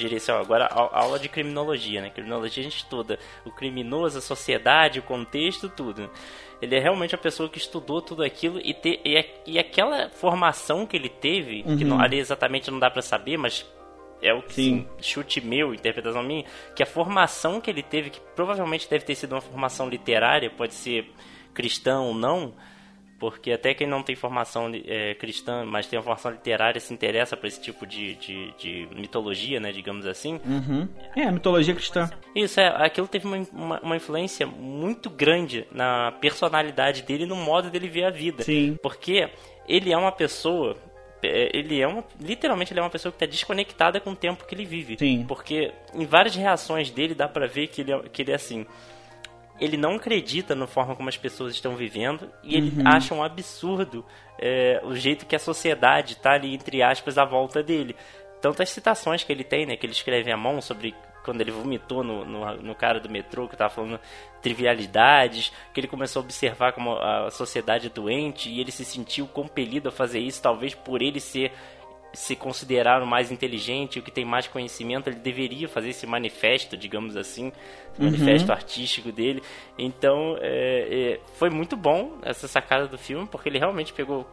diria assim, ó, agora a, aula de criminologia, né? Criminologia a gente estuda o criminoso, a sociedade, o contexto, tudo. Ele é realmente a pessoa que estudou tudo aquilo e, te, e, e aquela formação que ele teve, Uhum. que não, ali exatamente não dá pra saber, mas é o que Sim. chute meu, interpretação minha, que a formação que ele teve, que provavelmente deve ter sido uma formação literária, pode ser cristã ou não, porque até quem não tem formação é, cristã, mas tem uma formação literária, se interessa por esse tipo de, de, de mitologia, né, digamos assim. Uhum. É, mitologia cristã. Isso, é, aquilo teve uma, uma, uma influência muito grande na personalidade dele e no modo dele ver a vida. Sim. Porque ele é uma pessoa. é, Ele é uma. Literalmente, ele é uma pessoa que está desconectada com o tempo que ele vive. Sim. Porque em várias reações dele dá pra ver que ele é, que ele é assim. Ele não acredita na forma como as pessoas estão vivendo e ele acha um absurdo é, o jeito que a sociedade tá ali, entre aspas, à volta dele. Tantas citações que ele tem, né? Que ele escreve à mão sobre quando ele vomitou no, no, no cara do metrô, que tava falando trivialidades, que ele começou a observar como a sociedade é doente e ele se sentiu compelido a fazer isso, talvez por ele ser se considerar o mais inteligente, o que tem mais conhecimento, ele deveria fazer esse manifesto, digamos assim, esse manifesto artístico dele. Então, é, é, foi muito bom essa sacada do filme, porque ele realmente pegou.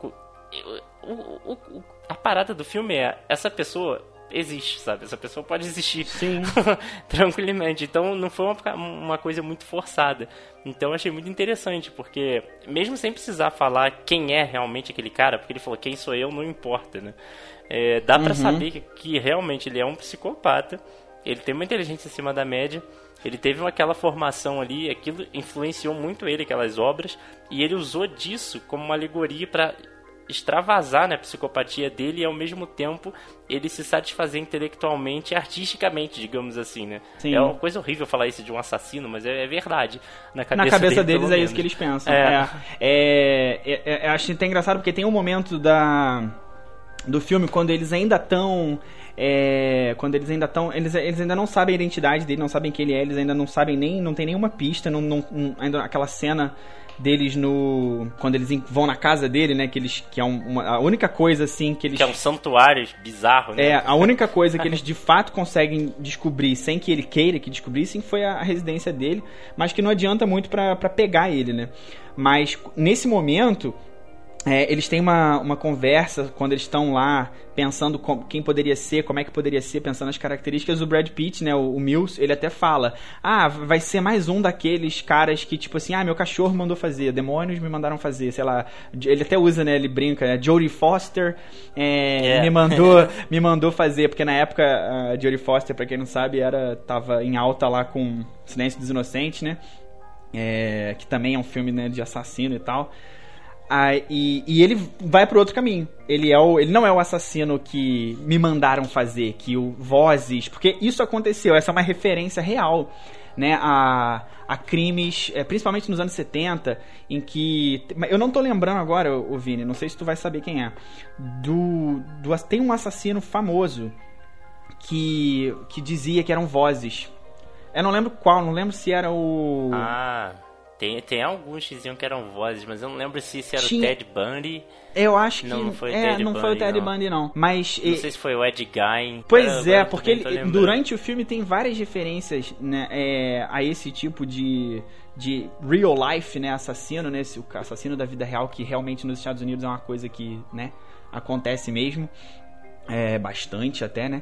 o- o- o- a parada do filme é: essa pessoa existe, sabe? Essa pessoa pode existir. Sim. Tranquilamente. Então não foi uma, uma coisa muito forçada. Então eu achei muito interessante, porque mesmo sem precisar falar quem é realmente aquele cara, porque ele falou quem sou eu, não importa, né? É, dá pra saber que, que realmente ele é um psicopata, ele tem uma inteligência acima da média, ele teve aquela formação ali, aquilo influenciou muito ele, aquelas obras, e ele usou disso como uma alegoria pra extravasar né, a psicopatia dele e ao mesmo tempo ele se satisfazer intelectualmente e artisticamente, digamos assim, né? Sim. É uma coisa horrível falar isso de um assassino, mas é, é verdade. Na cabeça, Na cabeça dele, deles é isso que eles pensam. É. É. É, é, é, eu acho até engraçado porque tem um momento da do filme quando eles ainda estão quando eles ainda estão eles, eles ainda não sabem a identidade dele não sabem quem ele é eles ainda não sabem nem não tem nenhuma pista não, não, não- ainda aquela cena deles no quando eles vão na casa dele né que eles que é um- uma, a única coisa assim que eles Que é um santuário bizarro, né? é, a única coisa que eles de fato conseguem descobrir sem que ele queira que descobrissem foi a, a residência dele, mas que não adianta muito pra pegar ele, né? Mas nesse momento, é, eles têm uma, uma conversa quando eles estão lá pensando com- quem poderia ser, como é que poderia ser, pensando nas características. O Brad Pitt, né, o, o Mills, ele até fala: Ah, vai ser mais um daqueles caras que, tipo assim, ah, meu cachorro mandou fazer, demônios me mandaram fazer, sei lá. Ele até usa, né, ele brinca, né, Jodie Foster é, É. me mandou me mandou fazer, porque na época a Jodie Foster, pra quem não sabe, era tava em alta lá com Silêncio dos Inocentes, né? É, que também é um filme né, de assassino e tal. Ah, e, e ele vai pro outro caminho. Ele, é o, ele não é o assassino que me mandaram fazer, que o Vozes. Porque isso aconteceu, essa é uma referência real. Né, a, a crimes, é, principalmente nos anos 70, em que. Eu não tô lembrando agora, o Vini, não sei se tu vai saber quem é. Do, do, tem um assassino famoso que, que dizia que eram vozes. Eu não lembro qual, não lembro se era o. Ah, tem, tem alguns que diziam que eram vozes, mas eu não lembro se, se era Tinha- o Ted Bundy. Eu acho que. Não, não foi o é, Ted não foi o Bundy, Ted não. Bundy, não. Mas. Não e- sei se foi o Ed Gein. Pois é, porque ele, durante o filme tem várias referências né, é, a esse tipo de, de real life, né, assassino, né, esse, assassino da vida real, que realmente nos Estados Unidos é uma coisa que, né, acontece mesmo, é, bastante até, né,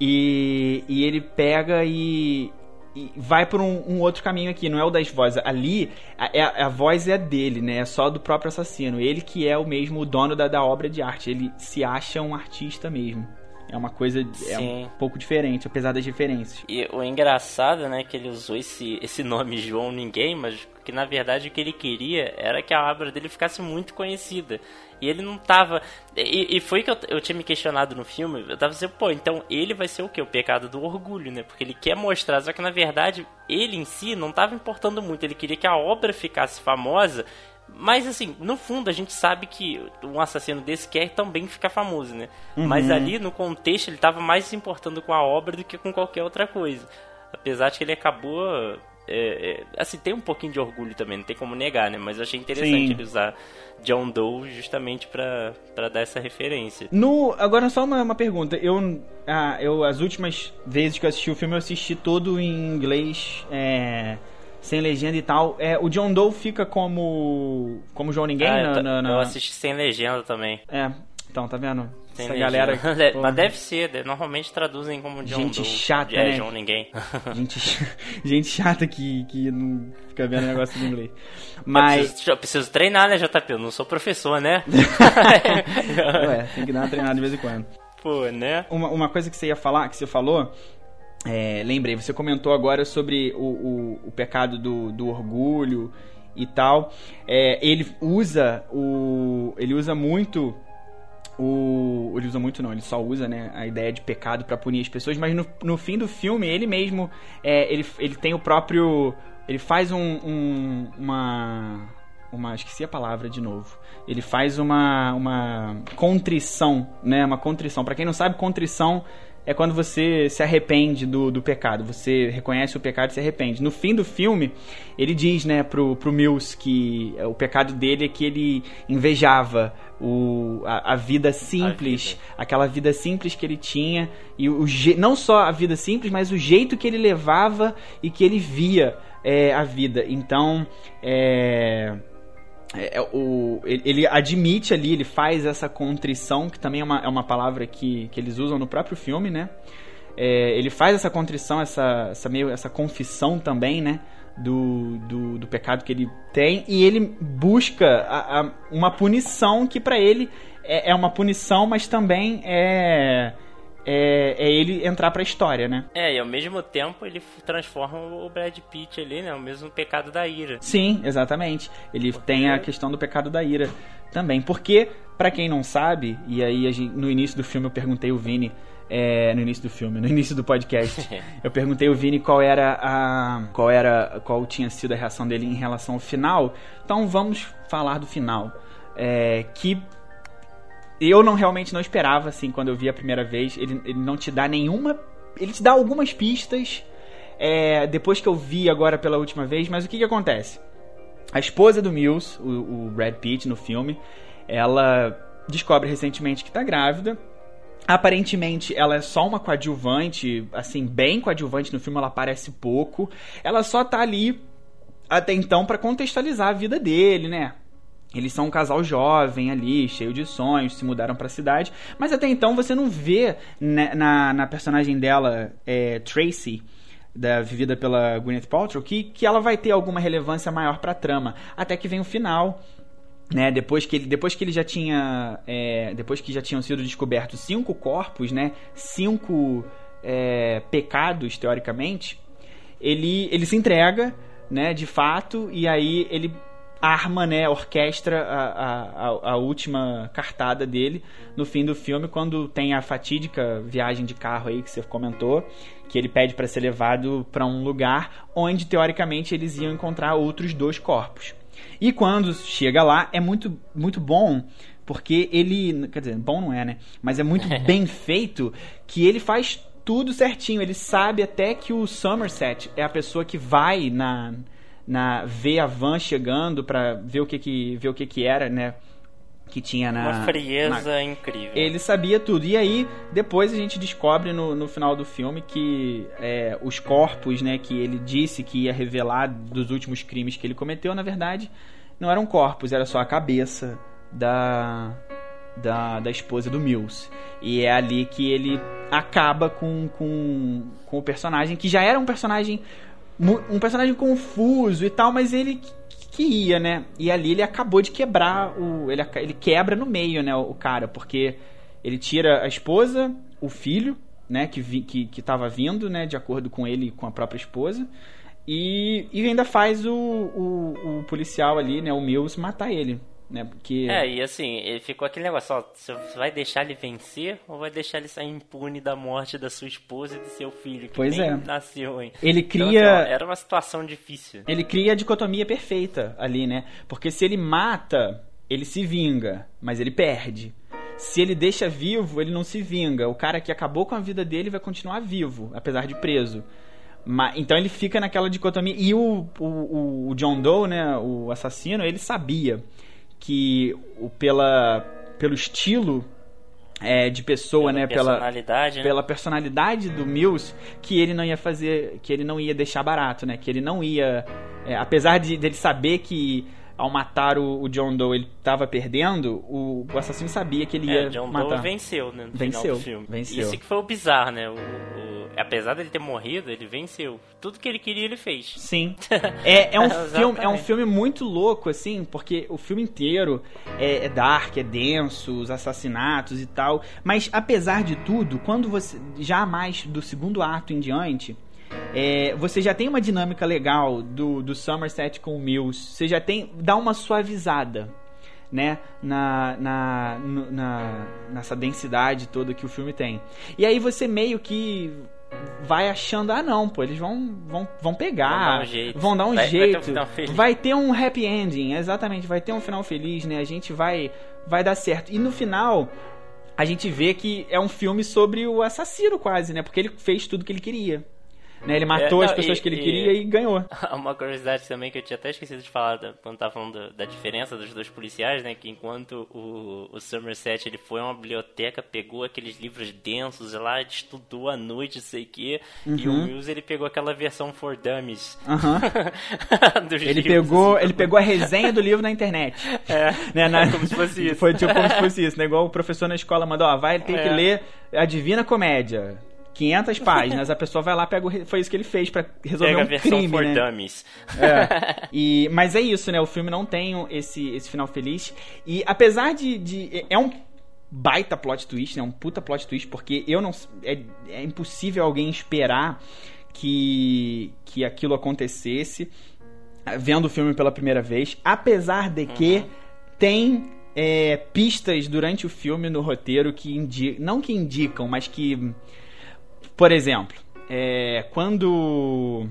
e, e ele pega e, e vai por um, um outro caminho aqui, não é o das vozes. Ali, a, a- a voz é dele, né? É só do próprio assassino. Ele que é o mesmo o dono da, da obra de arte. Ele se acha um artista mesmo. É uma coisa é um pouco diferente, apesar das diferenças. E o engraçado, né, que ele usou esse, esse nome João Ninguém, mas que na verdade o que ele queria era que a obra dele ficasse muito conhecida. E ele não tava. E, e foi que eu, eu tinha me questionado no filme. Eu tava assim, pô, então ele vai ser o quê? O pecado do orgulho, né? Porque ele quer mostrar, só que na verdade ele em si não tava importando muito. Ele queria que a obra ficasse famosa Mas assim, no fundo a gente sabe que um assassino desse quer também ficar famoso, né? Uhum. Mas ali no contexto ele tava mais se importando com a obra do que com qualquer outra coisa. Apesar de que ele acabou. É, é, assim, tem um pouquinho de orgulho também, não tem como negar, né? Mas eu achei interessante Sim. ele usar John Doe justamente pra, pra dar essa referência. No, agora só uma, uma pergunta. Eu, ah, eu as últimas vezes que eu assisti o filme eu assisti todo em inglês, é, sem legenda e tal. É, o John Doe fica como como João Ninguém Ah, eu, na, ta- na- na- eu assisti sem legenda também. É, então tá vendo? Sem Essa galera, De- pô, Mas deve ser, de- normalmente traduzem como John Gente Doe. chata, é, né? João Ninguém. gente, gente chata que, que não fica vendo negócio do inglês. Eu Mas preciso, eu preciso treinar, né, JP? Eu não sou professor, né? ué, tem que dar uma treinada de vez em quando. Pô, né? Uma, uma coisa que você ia falar, que você falou, é, lembrei, você comentou agora sobre o, o, o pecado do, do orgulho e tal. É, ele usa o. Ele usa muito. O, ele usa muito não, ele só usa né, a ideia de pecado pra punir as pessoas, mas no, no fim do filme ele mesmo é, ele, ele tem o próprio. Ele faz um, um- uma. Uma. Esqueci a palavra de novo. Ele faz uma. uma contrição, né? Uma contrição. Pra quem não sabe, contrição é quando você se arrepende do, do pecado. Você reconhece o pecado e se arrepende. No fim do filme, ele diz, né, pro, pro Mills que é, o pecado dele é que ele invejava o, a, a vida simples, vida. aquela vida simples que ele tinha e o, não só a vida simples, mas o jeito que ele levava e que ele via é, a vida. Então, é, é, é, o, ele, ele admite ali, ele faz essa contrição, que também é uma, é uma palavra que, que eles usam no próprio filme, né? É, ele faz essa contrição, essa, essa, meio, essa confissão também, né? Do, do, do pecado que ele tem e ele busca a- a- uma punição que pra ele é, é uma punição, mas também é, é, é ele entrar pra história, né? É, e ao mesmo tempo ele transforma o Brad Pitt ali, né? O mesmo pecado da ira. Sim, exatamente. Ele tem a questão do pecado da ira também. Porque, pra quem não sabe, e aí a gente- no início do filme eu perguntei o Vini, é, no início do filme, no início do podcast, eu perguntei o Vini qual era a qual era qual tinha sido a reação dele em relação ao final. Então vamos falar do final, É, que eu não realmente não esperava assim quando eu vi a primeira vez. Ele, ele não te dá nenhuma, ele te dá algumas pistas. é, depois que eu vi agora pela última vez, mas o que que acontece? A esposa do Mills, o, o Brad Pitt no filme, ela descobre recentemente que tá grávida. Aparentemente, ela é só uma coadjuvante, assim, bem coadjuvante no filme, ela aparece pouco. Ela só tá ali até então pra contextualizar a vida dele, né? Eles são um casal jovem ali, cheio de sonhos, se mudaram pra cidade. Mas até então você não vê né, na, na personagem dela, é, Tracy, da, vivida pela Gwyneth Paltrow, que, que ela vai ter alguma relevância maior pra trama. Até que vem o final, né, depois que ele, depois que ele já tinha, é, depois que já tinham sido descobertos cinco corpos, né, cinco é, pecados teoricamente, ele, ele se entrega, né, de fato, e aí ele arma, né, orquestra a, a, a, última cartada dele no fim do filme, quando tem a fatídica viagem de carro aí que você comentou, que ele pede para ser levado para um lugar onde teoricamente eles iam encontrar outros dois corpos. E quando chega lá, é muito, muito bom, porque ele. Quer dizer, bom não é, né? Mas é muito bem feito que ele faz tudo certinho. Ele sabe até que o Somerset é a pessoa que vai na. Na ver a van chegando pra ver o que que, ver o que, que era, né? Que tinha na. Uma frieza na- incrível. ele sabia tudo. E aí, depois a gente descobre no, no final do filme que é, os corpos, né, que ele disse que ia revelar dos últimos crimes que ele cometeu, na verdade, não eram corpos, era só a cabeça da, da, da esposa do Mills. E é ali que ele acaba com, com, com o personagem, que já era um personagem. Um personagem confuso e tal, mas ele que ia, né? E ali ele acabou de quebrar o. Ele, ele quebra no meio, né? O, cara, porque ele tira a esposa, o filho, né? Que, vi, que, que tava vindo, né? De acordo com ele e com a própria esposa. E, e ainda faz o, o, o policial ali, né? O Mills, matar ele. Né? Porque É, e assim, ele ficou aquele negócio, ó, você vai deixar ele vencer ou vai deixar ele sair impune da morte da sua esposa e do seu filho, que Pois nem é. nasceu, hein? ele Então, cria assim, ó, era uma situação difícil. ele cria a dicotomia perfeita ali, né? Porque se ele mata, ele se vinga, mas ele perde. Se ele deixa vivo, ele não se vinga. O cara que acabou com a vida dele vai continuar vivo, apesar de preso. Ma- Então ele fica naquela dicotomia. E o, o, o John Doe, né, o assassino, ele sabia que o, pela, pelo estilo é, de pessoa, Pela né, pela, personalidade, né? pela personalidade do Mills que ele não ia fazer, que ele não ia deixar barato, né? Que ele não ia, é, apesar de dele saber que ao matar o, o John Doe ele estava perdendo, o, o assassino sabia que ele ia É, John matar. Doe venceu, né, no Venceu, final do filme. venceu. Isso que foi o bizarro, né? O, o- apesar dele ter morrido, ele venceu. Tudo que ele queria, ele fez. Sim. É, é, um filme, é um filme muito louco, assim, porque o filme inteiro é, é dark, é denso, os assassinatos e tal. Mas, apesar de tudo, quando você. Já mais do segundo ato em diante. É, você já tem uma dinâmica legal do, do Somerset com o Mills. Você já tem. dá uma suavizada. Né, na, na, na, nessa densidade toda que o filme tem. E aí você meio que vai achando, ah não, pô, eles vão, vão, vão pegar, Vão dar um jeito. dar um Vai- vai ter um jeito, vai ter um happy ending, exatamente, vai ter um final feliz, né? A gente vai, vai dar certo. E no final, a gente vê que é um filme sobre o assassino quase, né? Porque ele fez tudo que ele queria. Né? Ele matou É, as não, pessoas e- que ele e- queria e ganhou. Uma curiosidade também que eu tinha até esquecido de falar quando tava falando da, diferença dos dois policiais, né? Que enquanto o, o Somerset ele foi a uma biblioteca, pegou aqueles livros densos lá estudou à noite, sei o quê. E o Uhum. Mills ele pegou aquela versão for dummies. Aham. dos Ele livros, pegou, assim, ele pegou a resenha do livro na internet. É, né, na- como se fosse isso. Foi tipo como se fosse isso, né? Igual o professor na escola mandou, ó, vai ter que É. ler a Divina Comédia. 500 páginas, a pessoa vai lá, pega o, re- foi isso que ele fez pra resolver Pega a um versão crime, for né? dummies. É. E, mas é isso, né? O filme não tem esse, esse final feliz. E apesar de, de- É um baita plot twist, né? Um puta plot twist, porque eu não. É, é impossível alguém esperar que, que aquilo acontecesse vendo o filme pela primeira vez. Apesar de que tem. é, pistas durante o filme no roteiro que indicam. Não que indicam, mas que. Por exemplo, é, quando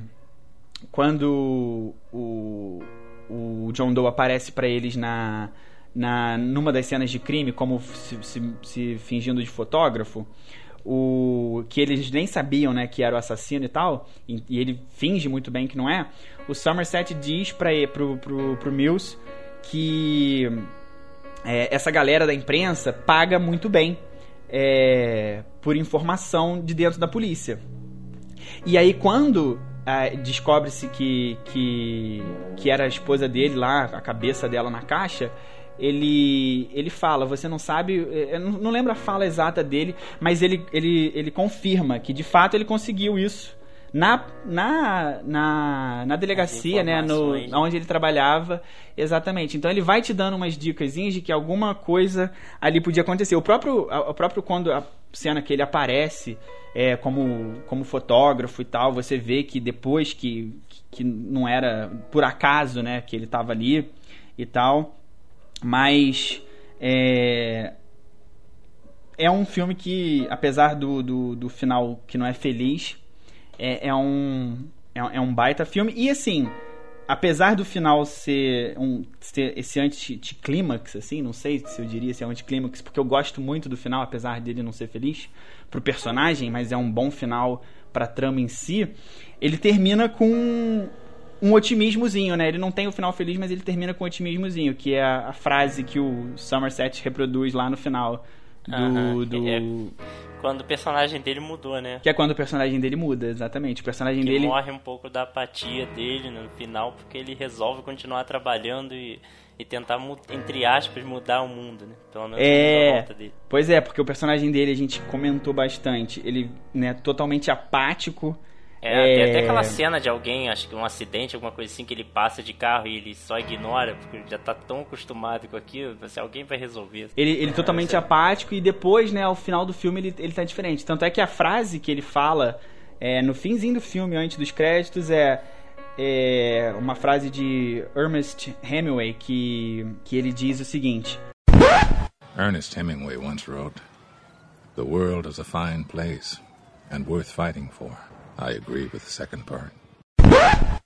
quando o, o John Doe aparece pra eles na, na numa das cenas de crime, como se, se- se fingindo de fotógrafo, o que eles nem sabiam, né, que era o assassino e tal, e, e ele finge muito bem que não é. O Somerset diz para pro, pro, pro Mills que é, essa galera da imprensa paga muito bem é, por informação de dentro da polícia. E aí, quando ah, descobre-se que, que, que era a esposa dele lá, a cabeça dela na caixa, ele, ele fala, você não sabe, eu não não lembro a fala exata dele, mas ele, ele, ele confirma que de fato ele conseguiu isso na, na, na, na delegacia, né, no, onde ele trabalhava, exatamente. Então ele vai te dando umas dicas de que alguma coisa ali podia acontecer. O próprio, o próprio quando a cena que ele aparece é, como, como fotógrafo e tal, você vê que depois que, que não era por acaso, né, que ele estava ali e tal, mas é, é um filme que, apesar do, do, do final que não é feliz, é, é um é, um- é um baita filme. E assim, apesar do final ser, um, ser esse anticlímax, assim, não sei se eu diria se é um anticlímax, porque eu gosto muito do final, apesar dele não ser feliz pro personagem, mas é um bom final pra trama em si. Ele termina com um otimismozinho, né? Ele não tem o final feliz, mas ele termina com um otimismozinho, que é a, a frase que o Somerset reproduz lá no final do, Aham, do, é Quando o personagem dele mudou, né? que é quando o personagem dele muda, exatamente. O personagem Que dele. morre um pouco da apatia dele no final, porque ele resolve continuar trabalhando e, e tentar, entre aspas, mudar o mundo, né? Pelo menos É. volta dele. Pois é, porque o personagem dele a gente comentou bastante. Ele, né, totalmente apático. É, Tem até aquela cena de alguém, acho que um acidente, alguma coisa assim, que ele passa de carro e ele só ignora, porque ele já tá tão acostumado com aquilo, se alguém vai resolver. Ele, ele totalmente apático e depois, né, ao final do filme, ele, ele tá diferente. Tanto é que a frase que ele fala é, no finzinho do filme, antes dos créditos, é é uma frase de Ernest Hemingway que, que ele diz o seguinte: Ernest Hemingway once wrote, The world is a fine place and worth fighting for. I agree with the second part.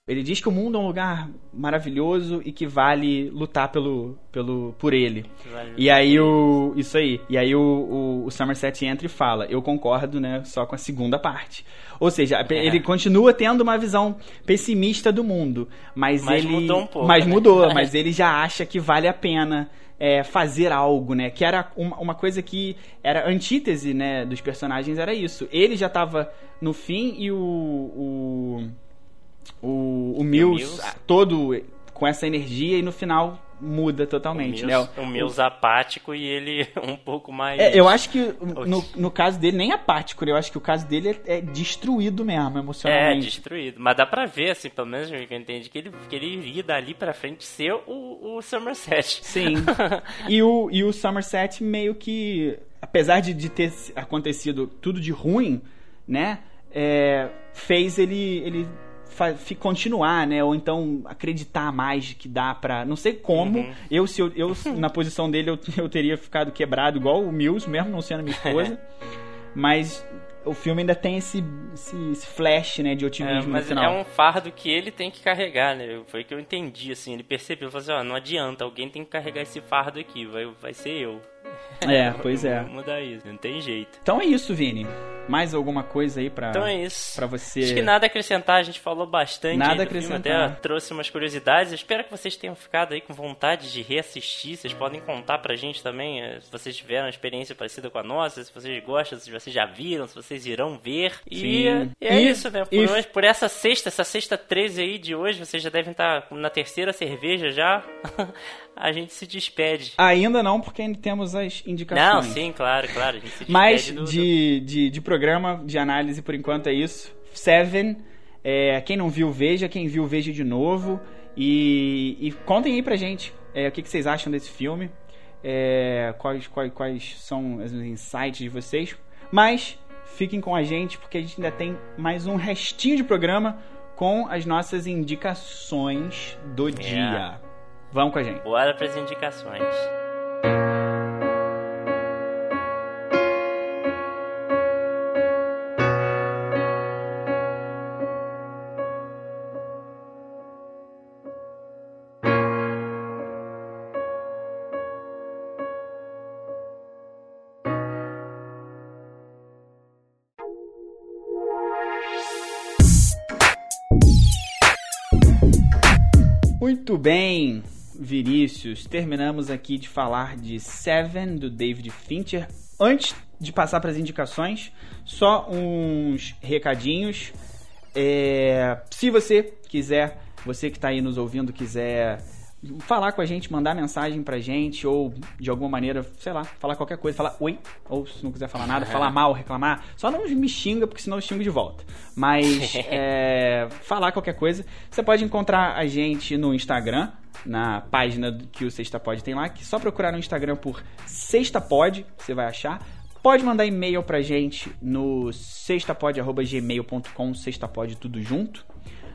Ele diz que o mundo é um lugar maravilhoso e que vale lutar pelo, pelo, por ele. Vale E aí o. Isso aí. E aí o, o, o Somerset entra e fala, eu concordo, né, só com a segunda parte. Ou seja, É. ele continua tendo uma visão pessimista do mundo. Mas, Mas ele. mudou um pouco, Mas né? mudou, mas ele já acha que vale a pena. É, fazer algo, né? Que era uma, uma coisa que era antítese, né? Dos personagens era isso. Ele já tava no fim e o, o o, o Mills, Mills. todo com essa energia e no final muda totalmente, o né? Mills, o Mills apático e ele um pouco mais. É, eu acho que no, no caso dele nem apático, né? eu acho que o caso dele é, é destruído mesmo É, emocionalmente. destruído. Mas dá pra ver, assim, pelo menos que eu entendi, que ele, que ele iria dali pra frente ser o, o Somerset. Sim. e, o, e o Somerset meio que, apesar de, de ter acontecido tudo de ruim, né? é, fez ele, ele continuar, né? Ou então acreditar mais que dá pra. Não sei como. Uhum. Eu, se eu, eu, na posição dele, eu, eu teria ficado quebrado igual o Mills, mesmo não sendo minha esposa. mas o filme ainda tem esse, esse, esse flash, né, de É, otimismo no mas final. é um fardo que ele tem que carregar, né? Foi o que eu entendi, assim. Ele percebeu, falou assim, ó, não adianta, alguém tem que carregar esse fardo aqui, vai, vai ser eu. É, pois é. Mudar isso, não tem jeito. Então é isso, Vini. Mais alguma coisa aí pra, Então é isso. pra você. Acho que nada a acrescentar, a gente falou bastante. Nada a acrescentar. Filme, até trouxe umas curiosidades. Eu espero que vocês tenham ficado aí com vontade de reassistir. Vocês podem contar pra gente também eh, se vocês tiveram uma experiência parecida com a nossa, se vocês gostam, se vocês já viram, se vocês irão ver. E, Sim. e é E- isso, né? Por, e- hoje- por essa sexta, essa sexta 13 aí de hoje, vocês já devem estar na terceira cerveja já. a gente se despede. Ainda não, porque ainda temos as indicações. Não, sim, claro, claro. A gente se despede Mas do- do- de, de, de programa, de análise, por enquanto é isso. Seven. É, quem não viu, veja. Quem viu, veja de novo. E, e contem aí pra gente é, o que, que vocês acham desse filme. É, quais, quais, quais são os insights de vocês. Mas fiquem com a gente, porque a gente ainda tem mais um restinho de programa com as nossas indicações do dia. Vamos com a gente. Bora pras indicações. Muito bem, Vinícius. Terminamos aqui de falar de Seven do David Fincher. Antes de passar para as indicações, só uns recadinhos. É, se você quiser, você que está aí nos ouvindo, quiser falar com a gente, mandar mensagem pra gente, ou de alguma maneira, sei lá, falar qualquer coisa, falar oi, ou se não quiser falar nada, falar mal, reclamar, só não me xinga, porque senão eu xingo de volta. Mas é, falar qualquer coisa, você pode encontrar a gente no Instagram, na página que o Sexta Pod tem lá, que é só procurar no Instagram por Sexta Pod, você vai achar. Pode mandar e-mail pra gente no sextapod.gmail.com, sextapod tudo junto,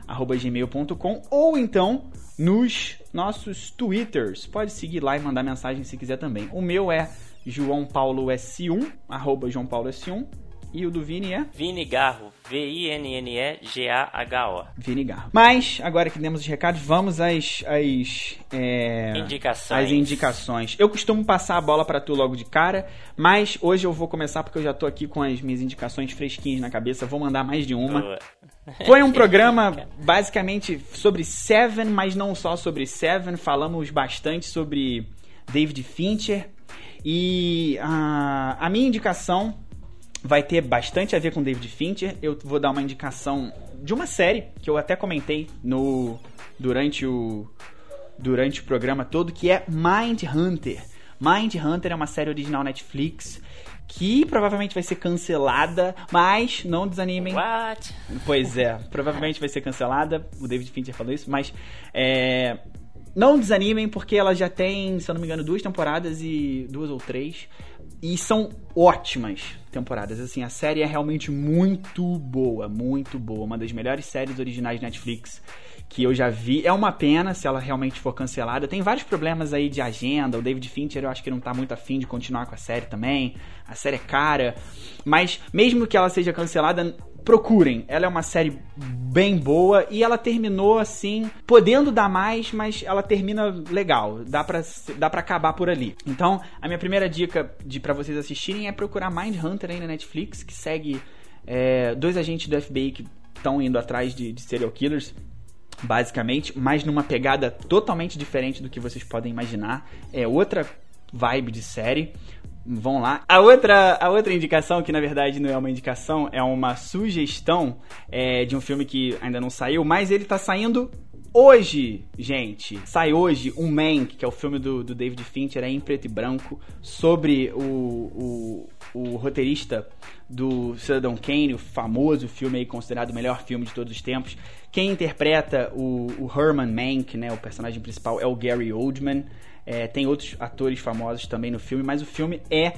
arroba gmail.com, ou então nos nossos twitters. Pode seguir lá e mandar mensagem se quiser também. O meu é João Paulo S1, arroba João Paulo S1, e o do Vini é Vini Garro, V-I-N-N-E-G-A-H-O. Vini Garro. Mas, agora que demos os recados, vamos às, às, é, Indicações. às indicações. Eu costumo passar a bola pra tu logo de cara, mas hoje eu vou começar porque eu já tô aqui com as minhas indicações fresquinhas na cabeça. Vou mandar mais de uma. Boa. Foi um programa basicamente sobre Seven, mas não só sobre Seven. Falamos bastante sobre David Fincher. E a, a minha indicação vai ter bastante a ver com David Fincher. Eu vou dar uma indicação de uma série que eu até comentei no durante o durante o programa todo, que é Mind Hunter. Mind Hunter é uma série original Netflix que provavelmente vai ser cancelada, mas não desanimem. What? Pois é, provavelmente vai ser cancelada. O David Fincher falou isso, mas é, não desanimem porque ela já tem, se eu não me engano, duas temporadas e duas ou três e são ótimas temporadas. Assim, a série é realmente muito boa, muito boa, uma das melhores séries originais Netflix. que eu já vi. É uma pena se ela realmente for cancelada. Tem vários problemas aí de agenda. O David Fincher eu acho que não tá muito afim de continuar com a série também. A série é cara. Mas mesmo que ela seja cancelada, procurem. Ela é uma série bem boa e ela terminou assim, podendo dar mais, mas ela termina legal. Dá pra, dá pra acabar por ali. Então, a minha primeira dica de para vocês assistirem é procurar Mind Hunter aí na Netflix, que segue é, dois agentes do FBI que estão indo atrás de, de serial killers basicamente, mas numa pegada totalmente diferente do que vocês podem imaginar. É outra vibe de série. Vão lá. A outra, a outra indicação, que na verdade não é uma indicação, é uma sugestão é, de um filme que ainda não saiu, mas ele tá saindo hoje, gente. Sai hoje um Mank, que é o filme do, do David Fincher, é em preto e branco, sobre o, o, o roteirista do Cidadão Kane, o famoso filme aí considerado o melhor filme de todos os tempos. Quem interpreta o, o Herman Mank, né, o personagem principal, é o Gary Oldman. É, tem outros atores famosos também no filme, mas o filme é,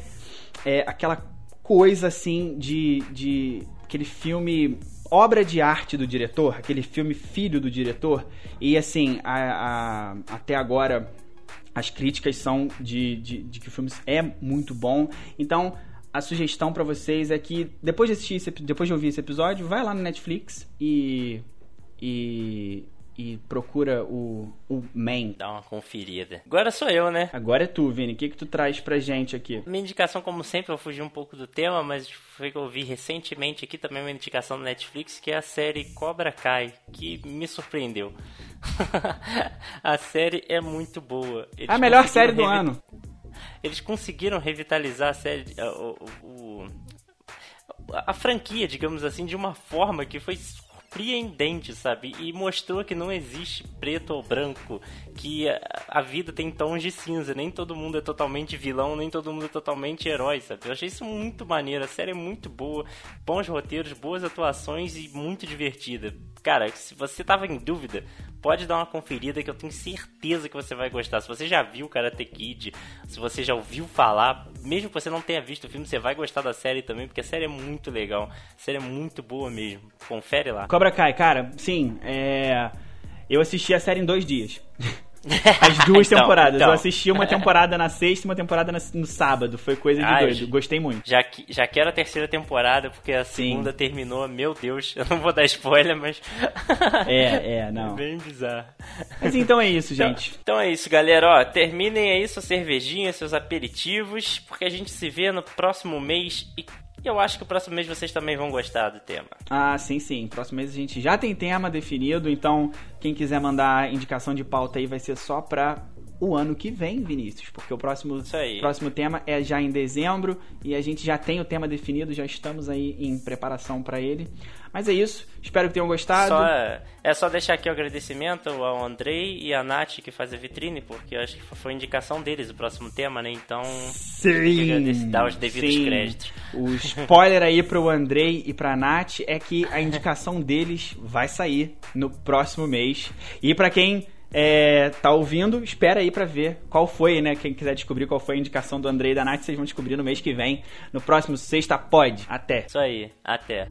é aquela coisa assim de, de aquele filme obra de arte do diretor, aquele filme filho do diretor. E assim, a, a, até agora as críticas são de, de, de, que o filme é muito bom. Então, a sugestão para vocês é que depois de assistir esse, depois de ouvir esse episódio, vai lá no Netflix e e e procura o, o main. Dá uma conferida. Agora sou eu, né? Agora é tu, Vini. O que, que tu traz pra gente aqui? Minha indicação, como sempre, eu fugi um pouco do tema, mas foi que eu vi recentemente aqui também uma indicação do Netflix, que é a série Cobra Kai, que me surpreendeu. a série é muito boa. Eles a melhor série do ano. Eles conseguiram revitalizar a série. O, o, o, a franquia, digamos assim, de uma forma que foi surpreendente, sabe? E mostrou que não existe preto ou branco, que a vida tem tons de cinza, nem todo mundo é totalmente vilão, nem todo mundo é totalmente herói, sabe? Eu achei isso muito maneiro, a série é muito boa, bons roteiros, boas atuações e muito divertida. Cara, se você tava em dúvida, pode dar uma conferida que eu tenho certeza que você vai gostar. Se você já viu Karate Kid, se você já ouviu falar, mesmo que você não tenha visto o filme, você vai gostar da série também, porque a série é muito legal. A série é muito boa mesmo. Confere lá. Cobra Kai, cara, sim, é... Eu assisti a série em dois dias. As duas então, temporadas. Então. Eu assisti uma temporada na sexta e uma temporada no sábado. Foi coisa de Ai, doido. Gostei muito. Já, já quero a terceira temporada, porque a segunda Sim. terminou. Meu Deus, eu não vou dar spoiler, mas. é, é, não. É bem bizarro. Mas então é isso, então, gente. Então, então é isso, galera. Ó, terminem aí sua cervejinha, seus aperitivos, porque a gente se vê no próximo mês e e eu acho que o próximo mês vocês também vão gostar do tema. Ah, sim, sim. Próximo mês a gente já tem tema definido, então quem quiser mandar indicação de pauta aí vai ser só pra o ano que vem, Vinícius, porque o próximo, próximo tema é já em dezembro e a gente já tem o tema definido, já estamos aí em preparação para ele. Mas é isso, espero que tenham gostado. Só, é só deixar aqui o agradecimento ao Andrei e à Nath que faz a vitrine, porque eu acho que foi indicação deles o próximo tema, né? Então, sim, dar os devidos sim. créditos. O spoiler aí pro Andrei e pra Nath é que a indicação deles vai sair no próximo mês. E para quem é, tá ouvindo, espera aí para ver qual foi, né? Quem quiser descobrir qual foi a indicação do Andrei e da Nath, vocês vão descobrir no mês que vem. No próximo Sexta Pode. Até. Isso aí, até.